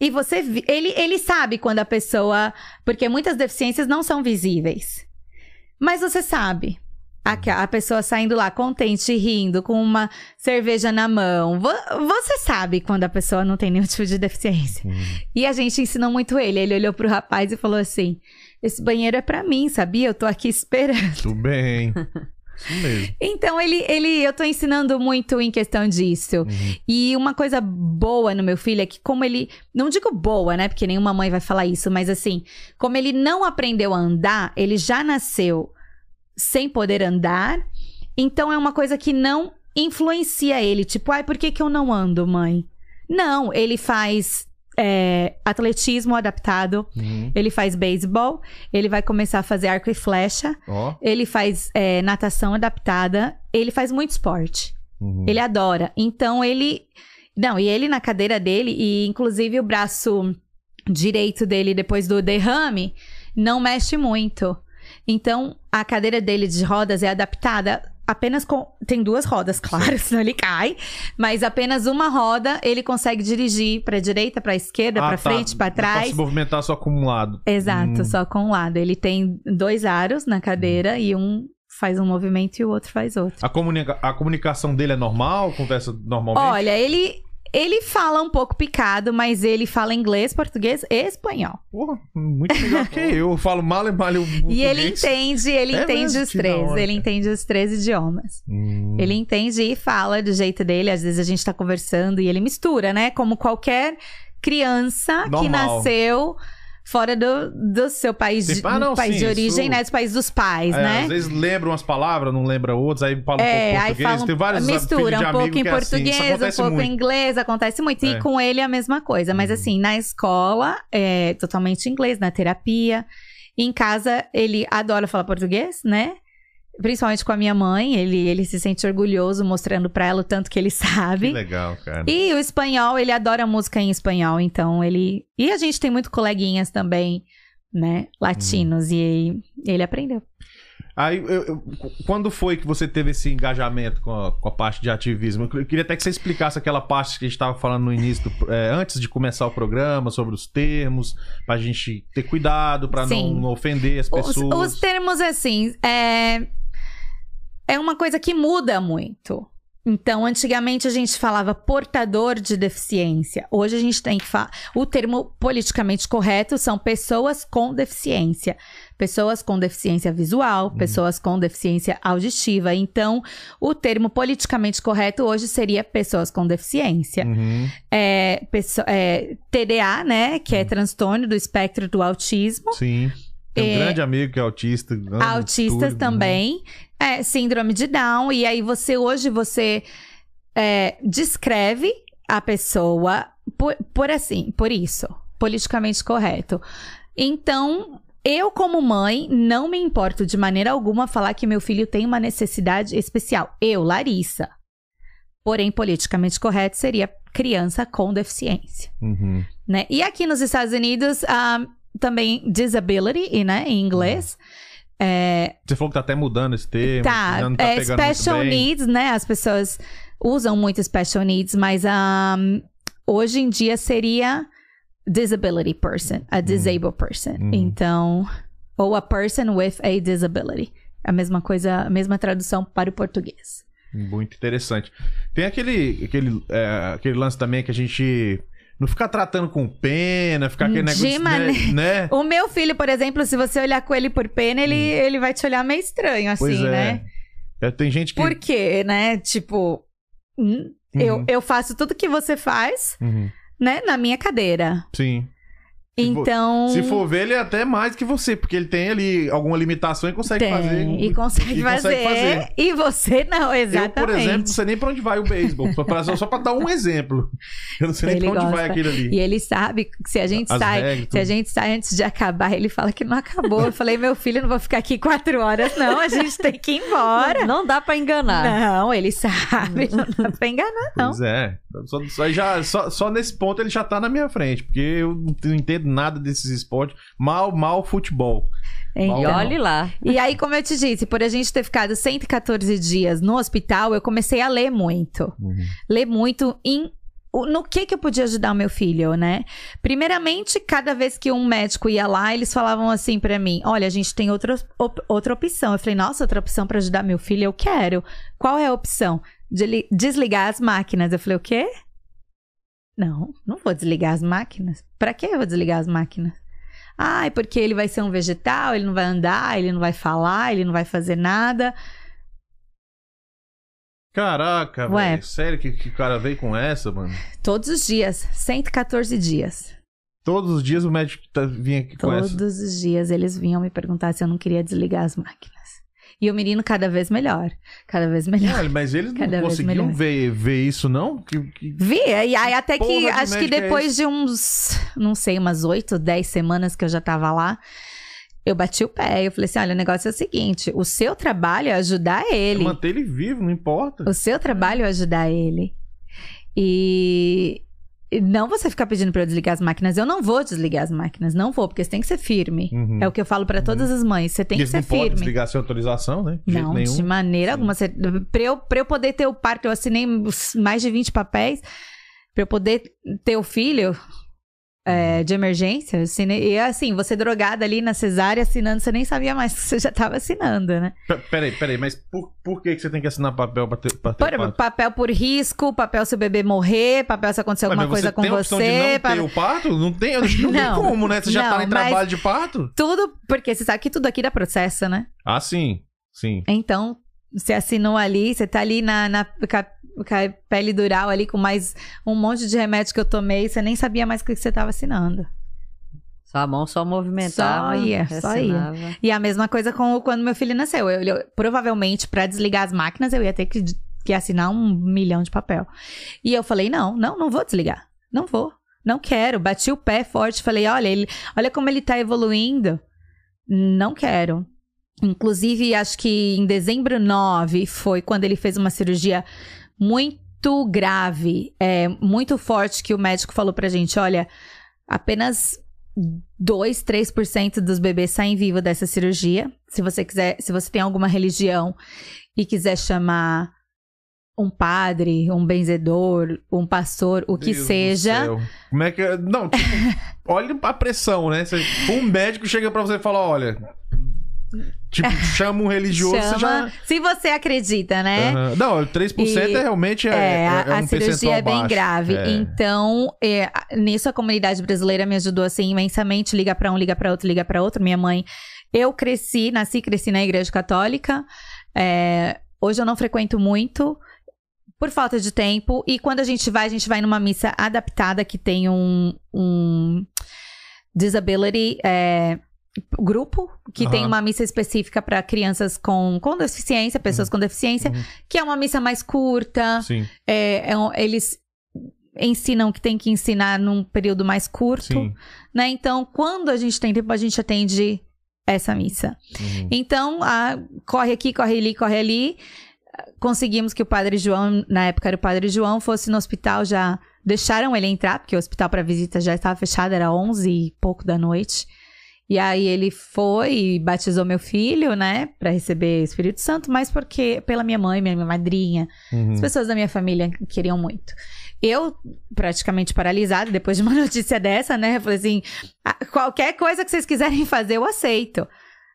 E você, ele, ele sabe quando a pessoa, porque muitas deficiências não são visíveis. Mas você sabe. A, a pessoa saindo lá contente, rindo, com uma cerveja na mão. Vo- Você sabe quando a pessoa não tem nenhum tipo de deficiência. Uhum. E a gente ensinou muito ele. Ele olhou pro rapaz e falou assim: Esse banheiro é pra mim, sabia? Eu tô aqui esperando. Tudo bem. Isso mesmo. Então, ele, ele, eu tô ensinando muito em questão disso. Uhum. E uma coisa boa no meu filho é que, como ele. Não digo boa, né? Porque nenhuma mãe vai falar isso, mas assim, como ele não aprendeu a andar, ele já nasceu sem poder andar. Então é uma coisa que não influencia ele. Tipo, ai, por que, que eu não ando, mãe? Não, ele faz é, atletismo adaptado, Uhum. ele faz beisebol, ele vai começar a fazer arco e flecha, Ó. ele faz é, natação adaptada, ele faz muito esporte. Uhum. Ele adora. Então ele. Não, e ele na cadeira dele, e inclusive o braço direito dele depois do derrame, não mexe muito. Então a cadeira dele de rodas é adaptada apenas com. Tem duas rodas, claro, senão ele cai. Mas apenas uma roda ele consegue dirigir pra direita, pra esquerda, Ah, pra tá. frente, Pra trás. se movimentar só com um lado. Exato, Hum. só com um lado. Ele tem dois aros na cadeira e um faz um movimento e o outro faz outro. A, comunica- a comunicação dele é normal? Acontece normalmente? Olha, ele ele fala um pouco picado, mas ele fala inglês, português e espanhol. Porra, muito melhor que eu. Eu falo mal e mal o E ele entende, ele É entende os Que três. hora, ele entende os três idiomas. Hum. Ele entende e fala do jeito dele. Às vezes a gente tá conversando e ele mistura, né? Como qualquer criança que Normal. nasceu fora do, do seu país, de, Tipo, ah, não, país sim, de origem, isso- né? Dos países dos pais, É, né? Às vezes lembra umas palavras, não lembra outras, aí fala um É, pouco aí português. fala, Tem vários mistura de um pouco em é assim. Português, um pouco muito. em inglês, acontece muito. É. E com ele é a mesma coisa. Mas Uhum. assim, na escola é totalmente inglês, na terapia. Em casa, ele adora falar português, né? Principalmente com a minha mãe, ele, ele se sente orgulhoso mostrando pra ela o tanto que ele Que sabe. legal, cara. E o espanhol, ele adora música em espanhol, então ele. E a gente tem muito coleguinhas também, né? Latinos, e ele aprendeu. Aí, eu- eu- quando foi que você teve esse engajamento com a, com a parte de ativismo? Eu queria até que você explicasse aquela parte que a gente estava falando no início, do- é, antes de começar o programa, sobre os termos, pra gente ter cuidado, pra não, não ofender as Os, pessoas. os termos, assim, é, é uma coisa que muda muito. Então, antigamente a gente falava portador de deficiência. Hoje a gente tem que falar. O termo politicamente correto são pessoas com deficiência. Pessoas com deficiência visual, pessoas com deficiência auditiva. Então, o termo politicamente correto hoje seria pessoas com deficiência. Uhum. É, é, TDA, né? Que é transtorno do espectro do autismo. Sim. Tem um É. grande amigo que é autista. amo Autistas tudo. também. É, síndrome de Down. E aí você, hoje, você é, descreve a pessoa por, por assim, por isso. Politicamente correto. Então, eu, como mãe, não me importo de maneira alguma falar que meu filho tem uma necessidade especial. Eu, Larissa. Porém, politicamente correto seria criança com deficiência Uhum. né? E aqui nos Estados Unidos, ah, também disability, né, em inglês. É, Você falou que tá até mudando esse termo. tá, tá é, special needs, né? As pessoas usam muito special needs, mas ah, hoje em dia seria disability person, a disabled person. Uhum. Então, ou a person with a disability. A mesma coisa, a mesma tradução para o português. Muito interessante. Tem aquele, aquele, é, aquele lance também que a gente não ficar tratando com pena, ficar aquele De negócio, maneira- né? né? O meu filho, por exemplo, se você olhar com ele por pena, ele, ele vai te olhar meio estranho, assim, Hum. Pois é. né? É, Tem gente que... Por quê, né? Tipo, hum, eu, Uhum. eu faço tudo que você faz, Uhum. né? Na minha cadeira. Sim. Se for- Então. Se for ver, ele é até mais que você, porque ele tem ali alguma limitação e consegue tem, fazer. e consegue, e fazer, consegue fazer. E você não, exatamente. Eu, por exemplo, não sei nem pra onde vai o beisebol. só, pra, só pra dar um exemplo. Eu não sei nem Ele pra onde gosta. vai aquele ali. E ele sabe que se a gente As sai. regras, Se a gente sai antes de acabar, ele fala que não acabou. Eu falei, meu filho, eu não vou ficar aqui quatro horas, não. A gente tem que ir embora. Não dá pra enganar. Não, ele sabe. Não dá pra enganar, não. Pois é. Só, só, já, só, só nesse ponto ele já tá na minha frente, porque eu não entendo nada desses esportes. Mal, mal futebol. E olhe lá. E aí, como eu te disse, por a gente ter ficado 114 dias no hospital, eu comecei a ler muito. Ler muito em no que que eu podia ajudar o meu filho, né? Primeiramente, cada vez que um médico ia lá, eles falavam assim pra mim: "Olha, a gente tem outra op- outra opção". Eu falei: "Nossa, outra opção pra ajudar meu filho, eu quero". Qual é a opção? Deli- Desligar as máquinas. Eu falei: "O quê?" Não, não vou desligar as máquinas. Pra que eu vou desligar as máquinas? Ah, é porque ele vai ser um vegetal, ele não vai andar, ele não vai falar, ele não vai fazer nada. Caraca, velho. Sério que, que o cara veio com essa, mano? Todos os dias, 114 dias. Todos os dias o médico tá, vinha aqui com Todos essa. os dias eles vinham me perguntar se eu não queria desligar as máquinas. E o menino cada vez melhor. Cada vez melhor. Olha, mas eles não conseguiam ver, ver isso, não? Que, que- Via, e aí até que, de acho que médico é depois de uns, não sei, umas 8, 10 semanas que eu já tava lá, eu bati o pé. Eu falei assim: olha, o negócio é o seguinte: o seu trabalho é ajudar ele. manter ele vivo, não importa. O seu trabalho é ajudar ele. E não você ficar pedindo pra eu desligar as máquinas. Eu não vou desligar as máquinas, não vou, porque você tem que ser firme. Uhum. É o que eu falo pra todas as mães. Você tem Eles que não ser podem firme. desligar sem autorização, né? De Não, de maneira Sim. alguma. Você, pra, eu, pra eu poder ter o parto, eu assinei mais de 20 papéis. Pra eu poder ter o filho, é, de emergência. E assim, você drogada ali na cesárea assinando, você nem sabia mais que você já tava assinando, né? P- Peraí, peraí, mas por, por que, que você tem que assinar papel pra ter, pra ter Por- parto? papel por risco, papel se o bebê morrer, papel se acontecer alguma mas coisa com tem a opção de você. não pa- ter o parto? Não tem, não, Não, tem como, né? Você já tá não, em mas- trabalho de parto? Tudo, porque você sabe que tudo aqui dá processo, né? Ah, sim. Sim. Então, você assinou ali, você tá ali na, na pele dural ali, com mais um monte de remédio que eu tomei, você nem sabia mais o que você tava assinando. Sua mão só movimentava. Só ia, só ia. E a mesma coisa com quando meu filho nasceu. Eu, eu- provavelmente, pra desligar as máquinas, eu ia ter que, que assinar um milhão de papel. E eu falei: não, não, não vou desligar. Não vou. Não quero. Bati o pé forte. Falei: olha, ele, olha como ele tá evoluindo. Não quero. Inclusive, acho que em dezembro 9 foi quando ele fez uma cirurgia muito grave, é, muito forte, que o médico falou pra gente: olha, apenas 2, 3% dos bebês saem vivos dessa cirurgia. Se você quiser, se você tem alguma religião e quiser chamar um padre, um benzedor, um pastor, o que Deus do seja. Como é que. é? Não, tipo, olha a pressão, né? Você- um médico chega pra você e fala: olha. Tipo, chama um religioso, você já. chama, se você acredita, né? Aham. Não, 3% E- é realmente é, É, a, é, é a um cirurgia é bem baixo. grave. É. Então, é, nisso a comunidade brasileira me ajudou assim imensamente. Liga pra um, liga pra outro, liga pra outro. Minha mãe, eu cresci, nasci, e cresci na igreja católica. É, hoje eu não frequento muito por falta de tempo. E quando a gente vai, a gente vai numa missa adaptada que tem um, um disability é, grupo que tem Aham. uma missa específica para crianças com, com deficiência, pessoas com deficiência, Uhum. que é uma missa mais curta. Sim, É, é eles ensinam que tem que ensinar num período mais curto, sim. né? Então, quando a gente tem tempo, a gente atende essa missa. Uhum. Então, a- corre aqui, corre ali, corre ali. Conseguimos que o Padre João, na época era o Padre João, fosse no hospital já. Deixaram ele entrar, porque o hospital para visita já estava fechado, era 11 e pouco da noite. E aí ele foi e batizou meu filho, né, para receber o Espírito Santo, mas porque pela minha mãe, minha madrinha, Uhum. as pessoas da minha família queriam muito. Eu, praticamente paralisada, depois de uma notícia dessa, né? Eu falei assim: "Ah, qualquer coisa que vocês quiserem fazer, eu aceito.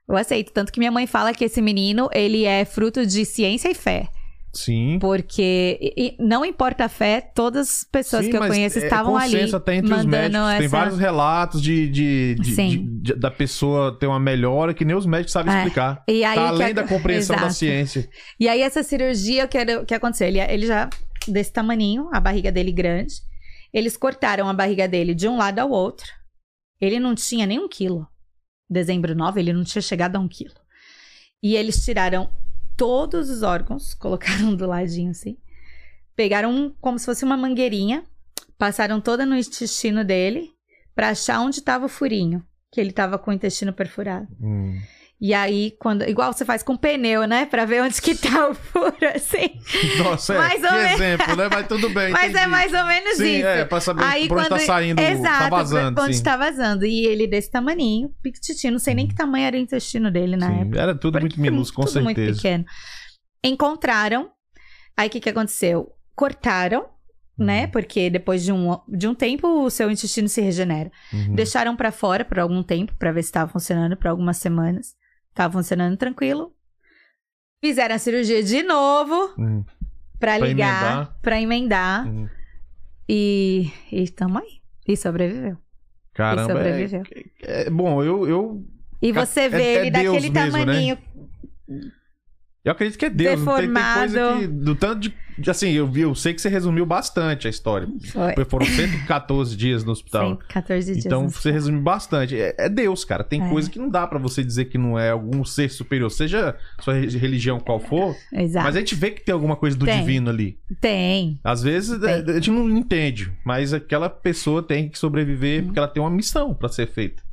Eu aceito. Tanto que minha mãe fala que esse menino, ele é fruto de ciência e fé. Sim. Porque e- e não importa a fé, todas as pessoas Sim, que eu conheço é estavam ali. até entre os médicos. Tem essa- vários relatos de, de- de- de- da pessoa ter uma melhora que nem os médicos sabem É. explicar. E aí tá além a- da compreensão da Exato. ciência. E aí, essa cirurgia, o que, era- que aconteceu? Ele, ele já, desse tamaninho, a barriga dele grande. Eles cortaram a barriga dele de um lado ao outro. Ele não tinha nem um quilo. Dezembro 9, ele não tinha chegado a um quilo. E eles tiraram todos os órgãos, colocaram do ladinho assim. Pegaram um- como se fosse uma mangueirinha, passaram toda no intestino dele pra achar onde tava o furinho. Que ele tava com o intestino perfurado. Hum. E aí, quando. Igual você faz com pneu, né? Pra ver onde que tá o furo, assim. Nossa, é, Mais ou que menos. exemplo, né? Mas tudo bem. Mas é entendi. mais ou menos Sim, isso. é, pra saber Aí por onde quando. tá saindo, Exato, tá vazando. onde sim. tá vazando. E ele desse tamaninho, piquititino, não sei nem que tamanho era o intestino dele na Sim, época. Era tudo Porque muito minúsculo, com tudo muito certeza. pequeno. Encontraram. Aí o que, que aconteceu? Cortaram, né? Uhum. Porque depois de um, de um tempo o seu intestino se regenera. Uhum. Deixaram pra fora por algum tempo pra ver se tava funcionando, por algumas semanas. Tava funcionando tranquilo. Fizeram a cirurgia de novo Uhum. pra Pra ligar, emendar. pra emendar Uhum. e e tamo aí. E sobreviveu. Caramba, E é, sobreviveu. é- bom, eu, eu, E É- você é- vê é ele Deus daquele mesmo, né? Eu acredito que é Deus. Não tem, tem coisa Deformado. que. Do tanto de. Assim, eu, vi, eu sei que você resumiu bastante a história. Foi. Porque Foram 114 dias no hospital. 114 dias. Então você resumiu bastante. É, é Deus, cara. Tem É. coisa que não dá pra você dizer que não é algum ser superior, seja sua re- religião qual for. Exato. Mas a gente vê que tem alguma coisa do Tem. divino ali. Tem. Às vezes Tem. é, a gente não entende, mas aquela pessoa tem que sobreviver porque ela tem uma missão pra ser feita.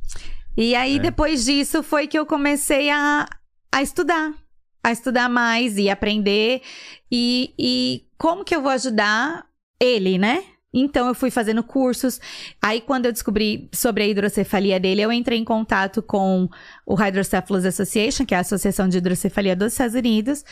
E aí, É. depois disso, foi que eu comecei a, a estudar. A estudar mais e aprender. E, e como que eu vou ajudar ele, né? Então eu fui fazendo cursos. Aí quando eu descobri sobre a hidrocefalia dele, eu entrei em contato com o Hydrocephalus Association, que é a Associação de Hidrocefalia dos Estados Unidos.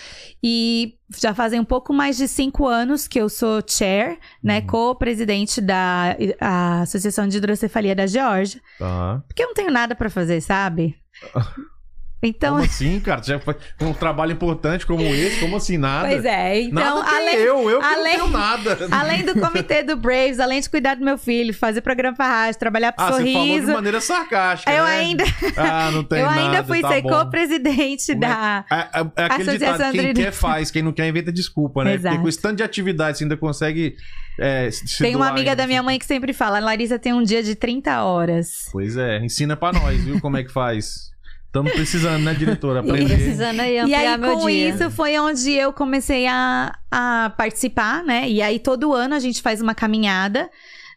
E já fazem um pouco mais de cinco anos que eu sou chair, né, Uhum. co-presidente da a Associação de Hidrocefalia da Geórgia. Tá. Porque eu não tenho nada pra fazer, sabe? Então, Como assim, cara? Já foi um trabalho importante como esse? Como assim, nada? pois é. Então, além, eu, eu além- não tenho nada. além do comitê do Braves, além de cuidar do meu filho, fazer programa pra rádio, trabalhar pro Ah, você falou de sorriso, maneira sarcástica, eu né? ainda, Ah, não tem eu nada, ainda fui tá ser co-presidente é- da. É, é, é aquele Associação ditado, quem quer faz, quem não quer inventa desculpa, né? Exato. Porque com esse tanto de atividade você ainda consegue é, Tem uma amiga ainda. da minha mãe que sempre fala: Larissa tem um dia de 30 horas. Pois é, ensina pra nós, viu, como é que faz. Estamos precisando, né, diretora? Aprender. precisando aí E aí, meu com dia. isso, foi onde eu comecei a, a participar, né? E aí, todo ano a gente faz uma caminhada,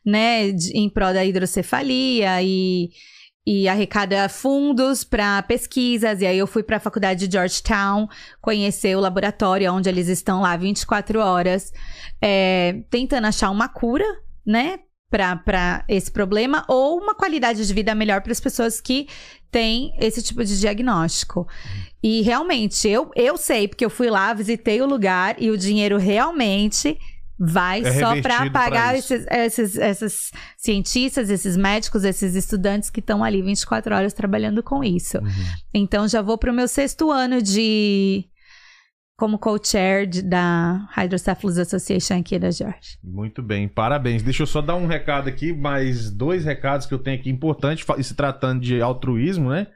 né, de- em prol da hidrocefalia e, e arrecada fundos para pesquisas. E aí, eu fui para a faculdade de Georgetown conhecer o laboratório, onde eles estão lá 24 horas, é, tentando achar uma cura, né? Para esse problema, ou uma qualidade de vida melhor para as pessoas que têm esse tipo de diagnóstico. E realmente, eu, eu sei, porque eu fui lá, visitei o lugar e o dinheiro realmente vai É só para pra pagar isso. esses, esses, esses cientistas, esses médicos, esses estudantes que estão ali 24 horas trabalhando com isso. Uhum. Então, já vou pro meu sexto ano de. Como co-chair de- da Hydrocephalus Association aqui da Georgia. Muito bem, parabéns. Deixa eu só dar um recado aqui, mais dois recados que eu tenho aqui importantes, e se tratando de altruísmo, né?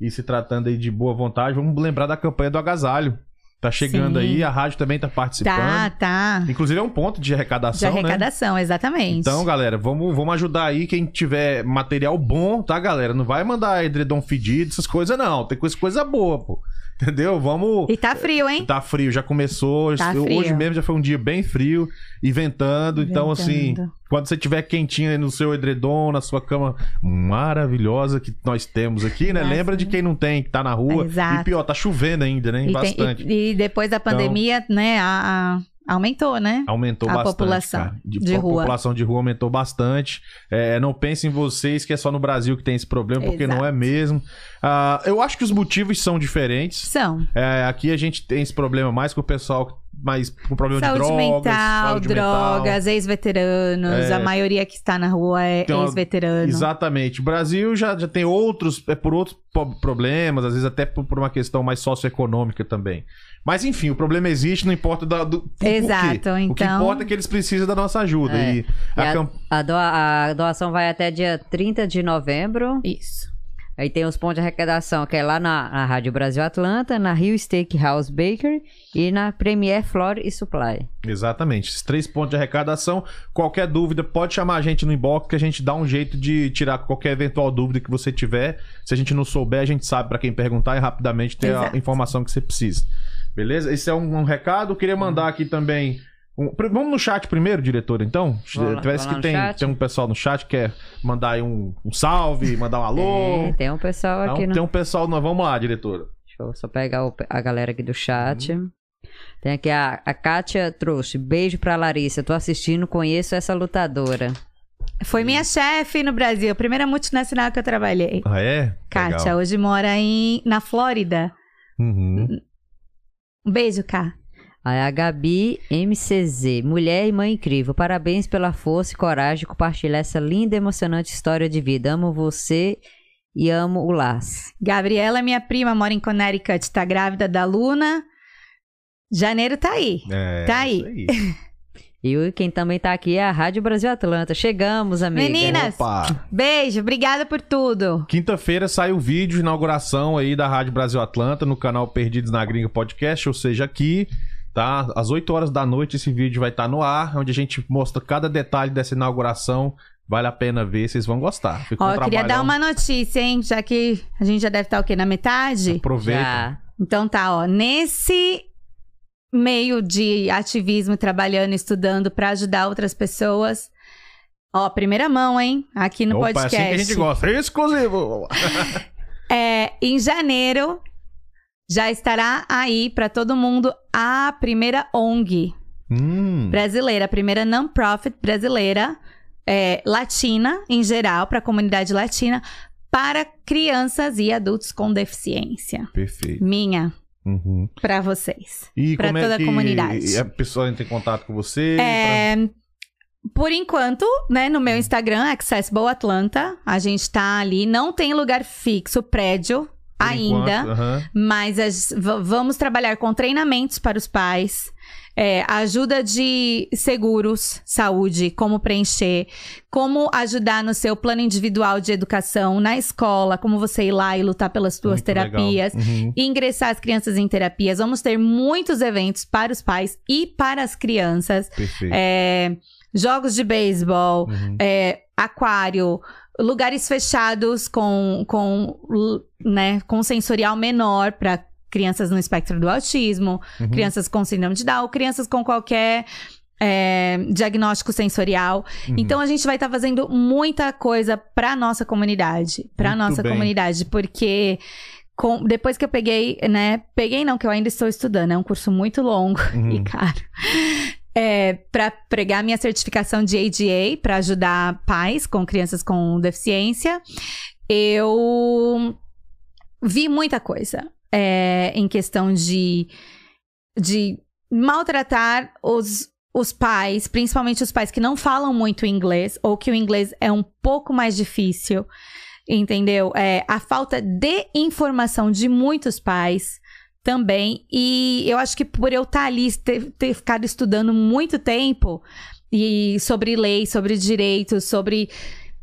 E se tratando aí de boa vontade, vamos lembrar da campanha do agasalho. Tá chegando Sim. aí, a rádio também tá participando. Tá, tá. Inclusive é um ponto de De arrecadação, né? arrecadação, exatamente. Então, galera, vamos, vamos ajudar aí quem tiver material bom, tá, galera? Não vai mandar edredom fedido, essas coisas não. Tem coisa, coisa boa, pô. Entendeu? Vamos... E tá frio, hein? Tá frio, já começou. Tá frio. Hoje mesmo já foi um dia bem frio e ventando. Então, assim, Ventando. quando você tiver quentinho aí no seu edredom, na sua cama maravilhosa que nós temos aqui, né? Nossa. Lembra de quem não tem, que tá na rua. Exato. E pior, tá chovendo ainda, né? E, tem- Bastante. Então e- e depois da pandemia, né, a, a- aumentou, né? Aumentou A bastante. população cara. de a rua. população de rua aumentou bastante. É, não pensem em vocês que é só no Brasil que tem esse problema, porque Exato. não é mesmo. Ah, eu acho que os motivos são diferentes. São. É, aqui a gente tem esse problema mais com o pessoal mais com problema Saúde de drogas, mental, saúde mental. drogas, ex-veteranos. É. A maioria que está na rua é uma- ex-veterano. Exatamente. O Brasil já, já tem outros, é por outros problemas, às vezes até por, por uma questão mais socioeconômica também. Mas enfim, o problema existe, não importa da- do, por Exato, quê. O que então- importa é que eles precisam da nossa ajuda. É. E E a a, camp- a doa- a doação vai até dia 30 de novembro. Isso. Aí tem os pontos de arrecadação, que é lá na, na Rádio Brasil Atlanta, na Rio Steakhouse Bakery e na Premier Floor e Supply. Exatamente. Esses três pontos de arrecadação. Qualquer dúvida, pode chamar a gente no inbox que a gente dá um jeito de tirar qualquer eventual dúvida que você tiver. Se a gente não souber, a gente sabe para quem perguntar e rapidamente ter a Exato. informação que você precisa. Beleza? Esse é um, um recado. Eu queria mandar aqui também. Um- vamos no chat primeiro, diretor, então? Vamos Parece lá que no tem, chat? tem um pessoal no chat que quer mandar aí um, um salve, mandar um alô. É, tem um pessoal Então, aqui no... Tem um pessoal. Nós vamos lá, diretora. Deixa eu só pegar o- a galera aqui do chat. Uhum. Tem aqui a, a Kátia trouxe. Beijo pra Larissa. Tô assistindo, conheço essa lutadora. Foi minha chefe no Brasil, a primeira multinacional que eu trabalhei. Ah, é? Kátia, Legal. hoje mora em, na Flórida. Uhum. Um beijo, Ká. Aí a Gabi MCZ. Mulher e mãe incrível. Parabéns pela força e coragem de compartilhar essa linda e emocionante história de vida. Amo você e amo o Las. Gabriela, minha prima, mora em Connecticut, tá grávida da Luna. Janeiro tá aí. É, Tá aí. isso aí. E quem também tá aqui é a Rádio Brasil Atlanta. Chegamos, amiga. Meninas, Opa! beijo, obrigada por tudo. Quinta-feira sai o vídeo de inauguração aí da Rádio Brasil Atlanta no canal Perdidos na Gringa Podcast, ou seja, aqui, tá? Às 8 horas da noite esse vídeo vai estar no ar, onde a gente mostra cada detalhe dessa inauguração. Vale a pena ver, vocês vão gostar. Ficou Ó, um eu queria dar uma notícia, hein? Já que a gente já deve estar o quê? Na metade? Aproveita. Já. Então tá, ó. Nesse meio de ativismo, trabalhando, estudando pra ajudar outras pessoas. Ó, primeira mão, hein? Aqui no Opa, é podcast. assim que a gente gosta. Exclusivo! É, em janeiro já estará aí pra todo mundo a primeira ONG Hum, brasileira, a primeira non-profit brasileira, é, latina em geral, para a comunidade latina, para crianças e adultos com deficiência. perfeito. Minha, Uhum. para vocês. E Pra como toda é a que comunidade. a pessoa entra em contato com você? É, Por enquanto, né, no meu Instagram, Accessible Atlanta, a gente tá ali, não tem lugar fixo, prédio Pra- por ainda. enquanto, aham. Mas as- vamos trabalhar com treinamentos para os pais, é, ajuda de seguros, saúde, como preencher, como ajudar no seu plano individual de educação na escola, como você ir lá e lutar pelas suas Muito terapias. Uhum. Ingressar as crianças em terapias. Vamos ter muitos eventos para os pais e para as crianças. Perfeito. É, jogos de beisebol, Uhum. é, aquário, lugares fechados com, com, né, com sensorial menor para crianças no espectro do autismo, Uhum. crianças com síndrome de Down, crianças com qualquer é, diagnóstico sensorial. Uhum. Então a gente vai estar fazendo muita coisa para nossa comunidade, para nossa bem. comunidade, porque com- depois que eu peguei, né, peguei não que eu ainda estou estudando, é um curso muito longo Uhum. e caro. É, para pregar minha certificação de ADA, para ajudar pais com crianças com deficiência, eu vi muita coisa é, em questão de, de maltratar os, os pais, principalmente os pais que não falam muito inglês ou que o inglês é um pouco mais difícil, entendeu? É, a falta de informação de muitos pais também. E eu acho que por eu estar ali, ter, ter ficado estudando muito tempo e sobre lei, sobre direitos, sobre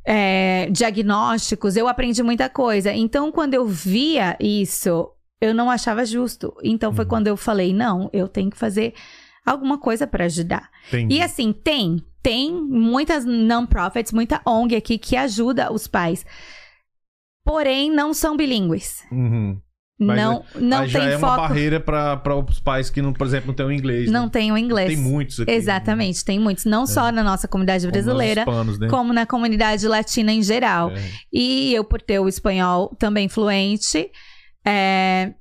é, diagnósticos, eu aprendi muita coisa. Então, quando eu via isso, eu não achava justo. Então, foi Uhum. quando eu falei: não, eu tenho que fazer alguma coisa para ajudar. Entendi. E assim, tem, tem muitas non-profits, muita ONG aqui que ajuda os pais. Porém, não são bilíngues. Uhum. Mas não não Aí já tem é uma barreira para os pais que, não, por exemplo, não têm o inglês. Não né? tem o inglês. Tem muitos aqui. Exatamente, tem muitos. Não só na nossa comunidade Como brasileira, hispanos, né? como na comunidade latina em geral. É. E eu, por ter o espanhol também fluente, é,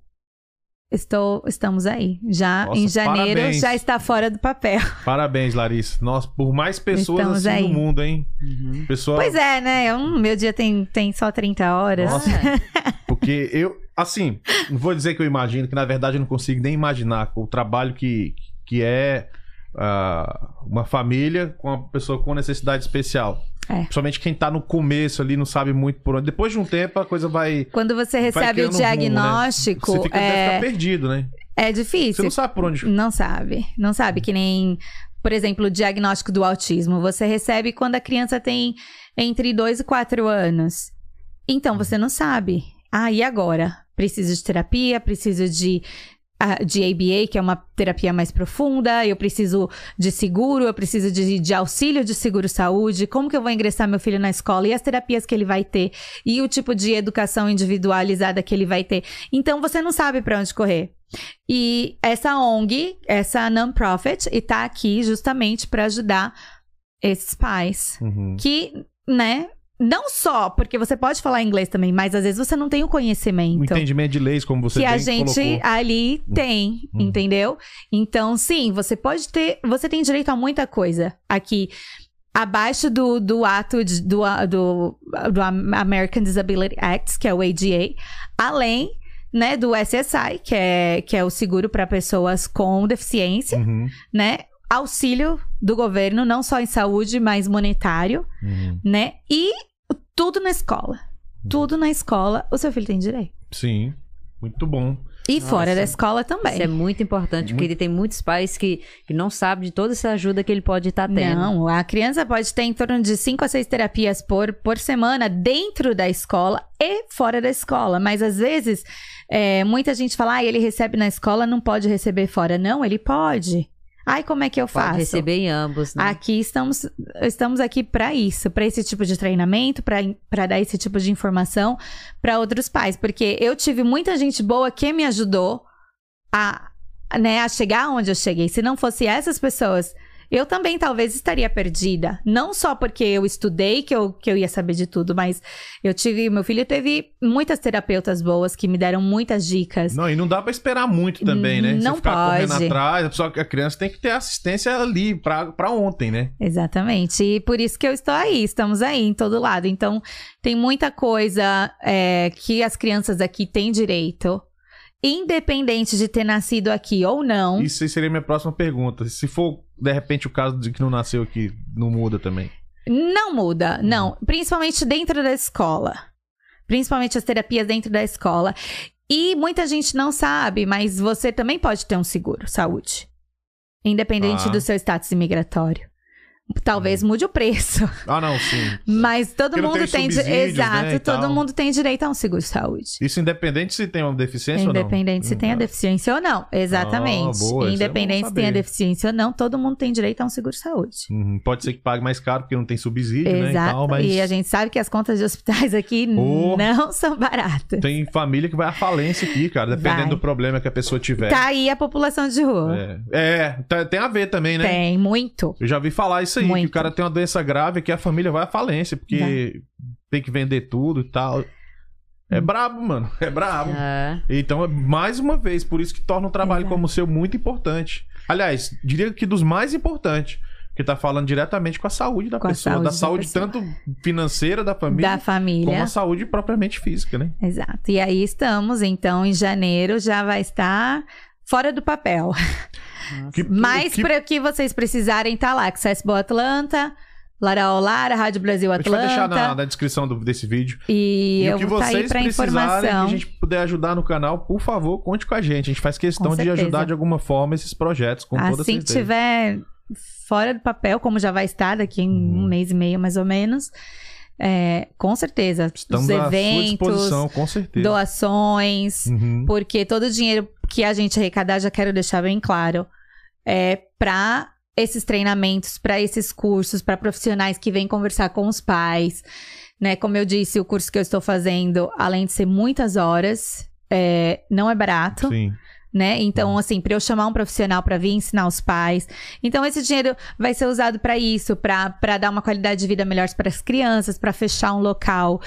estou, estamos aí. Já Nossa, em janeiro parabéns. já está fora do papel. Parabéns, Larissa. Nossa, por mais pessoas Estamos assim aí. no mundo, hein? Uhum. Pessoa, Pois é, né? Eu- meu dia tem, tem só 30 horas. Nossa. Porque eu, assim, não vou dizer que eu imagino, que na verdade eu não consigo nem imaginar o trabalho que, que é ah, uma família com uma pessoa com necessidade especial. É. Principalmente quem tá no começo ali, não sabe muito por onde. Depois de um tempo, a coisa vai. Quando você recebe o um rumo, né? diagnóstico, Você fica, é, ficar perdido, né? é Você difícil. não sabe por onde. Não sabe. Não sabe. Que nem, por exemplo, o diagnóstico do autismo. Você recebe quando a criança tem entre 2 e 4 anos. Então, você não sabe. Ah, e agora? Preciso de terapia, preciso de, de ABA, que é uma terapia mais profunda, eu preciso de seguro, eu preciso de, de auxílio de seguro-saúde, como que eu vou ingressar meu filho na escola e as terapias que ele vai ter, e o tipo de educação individualizada que ele vai ter. Então, você não sabe para onde correr. E essa ONG, essa non-profit, está aqui justamente para ajudar esses pais Uhum. que, né, não só porque você pode falar inglês também, mas às vezes você não tem o O conhecimento entendimento de leis, como você que a bem gente colocou. ali tem, Hum. entendeu? Então, sim, você pode ter, você tem direito a muita coisa aqui. Abaixo do, do ato de- do, do, do American Disability Act, que é o ADA, além né, do SSI, que é, que é o seguro para pessoas com deficiência, Uhum, né? Auxílio do governo, não só em saúde, mas monetário, uhum. né? E tudo na escola. Tudo na escola, o seu filho tem direito. Sim, muito bom. E Nossa. fora da escola também. Isso é muito importante, porque ele tem muitos pais que, que não sabem de toda essa ajuda que ele pode estar tendo. Não, a criança pode ter em torno de 5 a 6 terapias por, por semana dentro da escola e fora da escola. Mas às vezes, é, muita gente fala, ah, ele recebe na escola, não pode receber fora. Não, ele pode. Ai, como é que eu Pode faço? receber em ambos, né? Aqui estamos, estamos aqui para isso, para esse tipo de treinamento, para dar esse tipo de informação para outros pais, porque eu tive muita gente boa que me ajudou a, né, a chegar onde eu cheguei. Se não fosse essas pessoas, eu também talvez estaria perdida. Não só porque eu estudei que eu, que eu ia saber de tudo, mas eu tive. Meu filho teve muitas terapeutas boas que me deram muitas dicas. Não, e não dá pra esperar muito também, né? Não Você ficar correndo pode. atrás, só que a criança tem que ter assistência ali pra, pra ontem, né? Exatamente. E por isso que eu estou aí, estamos aí em todo lado. Então, tem muita coisa é, que as crianças aqui têm direito. Independente de ter nascido aqui ou não. Isso seria a minha próxima pergunta. Se for, de repente, o caso de que não nasceu aqui, não muda também. Não muda, não. Principalmente dentro da escola. Principalmente as terapias dentro da escola. E muita gente não sabe, mas você também pode ter um seguro saúde. Independente Ah. do seu status imigratório. Talvez mude o preço. Ah, não, sim. Mas todo Porque mundo tem tem. subsídios, Exato, né, todo tal. mundo tem direito a um seguro saúde. Isso independente se tem uma deficiência ou não? Independente se tem a Hum, deficiência ou não. Exatamente. Ah, boa, é Independente se tem a deficiência ou não, todo mundo tem direito a um seguro saúde. Uhum, Pode ser que pague mais caro porque não tem subsídio, né? E, Exato. tal, mas E a gente sabe que as contas de hospitais aqui Oh. não são baratas. tem família que vai à falência aqui, cara, dependendo Vai. do problema que a pessoa tiver. Tá aí a população de rua. É, é tá- tem a ver também, né? Tem, muito. Eu já vi falar isso aí, que Muito. o cara tem uma doença grave que a família vai à falência, porque tem que vender tudo e tal. É Hum. brabo, mano. É brabo. É. Então, mais uma vez, por isso que torna um trabalho Exato. como o seu muito importante. Aliás, diria que dos mais importantes. Porque tá falando diretamente com a saúde da Com pessoa. saúde da da saúde tanto financeira da família, Da como família. a saúde propriamente física, né? Exato. E aí estamos, então, em janeiro já vai estar fora do papel. Que- Mas que- para o que vocês precisarem, tá lá. Accessible Atlanta, Lara Olara, Rádio Brasil A gente vai deixar Atlanta. na, na descrição do- desse vídeo. E, E, eu o que vou aí vocês precisarem, que a gente puder ajudar no canal, por favor, conte com a gente. A gente faz questão de ajudar de alguma forma esses projetos, com toda assim que certeza. tiver fora do papel, como já vai estar daqui em Uhum. um mês e meio, mais ou menos, é, com certeza. Estamos Os eventos, com certeza. doações, Uhum. porque todo o dinheiro que a gente arrecadar, já quero deixar bem claro, é para esses treinamentos, para esses cursos, para profissionais que vêm conversar com os pais. Né? Como eu disse, o curso que eu estou fazendo, além de ser muitas horas, é, não é barato Sim. Né? Então, assim, para eu chamar um profissional para vir ensinar os pais. Então, esse dinheiro vai ser usado para isso, para dar uma qualidade de vida melhor para as crianças, para fechar um local,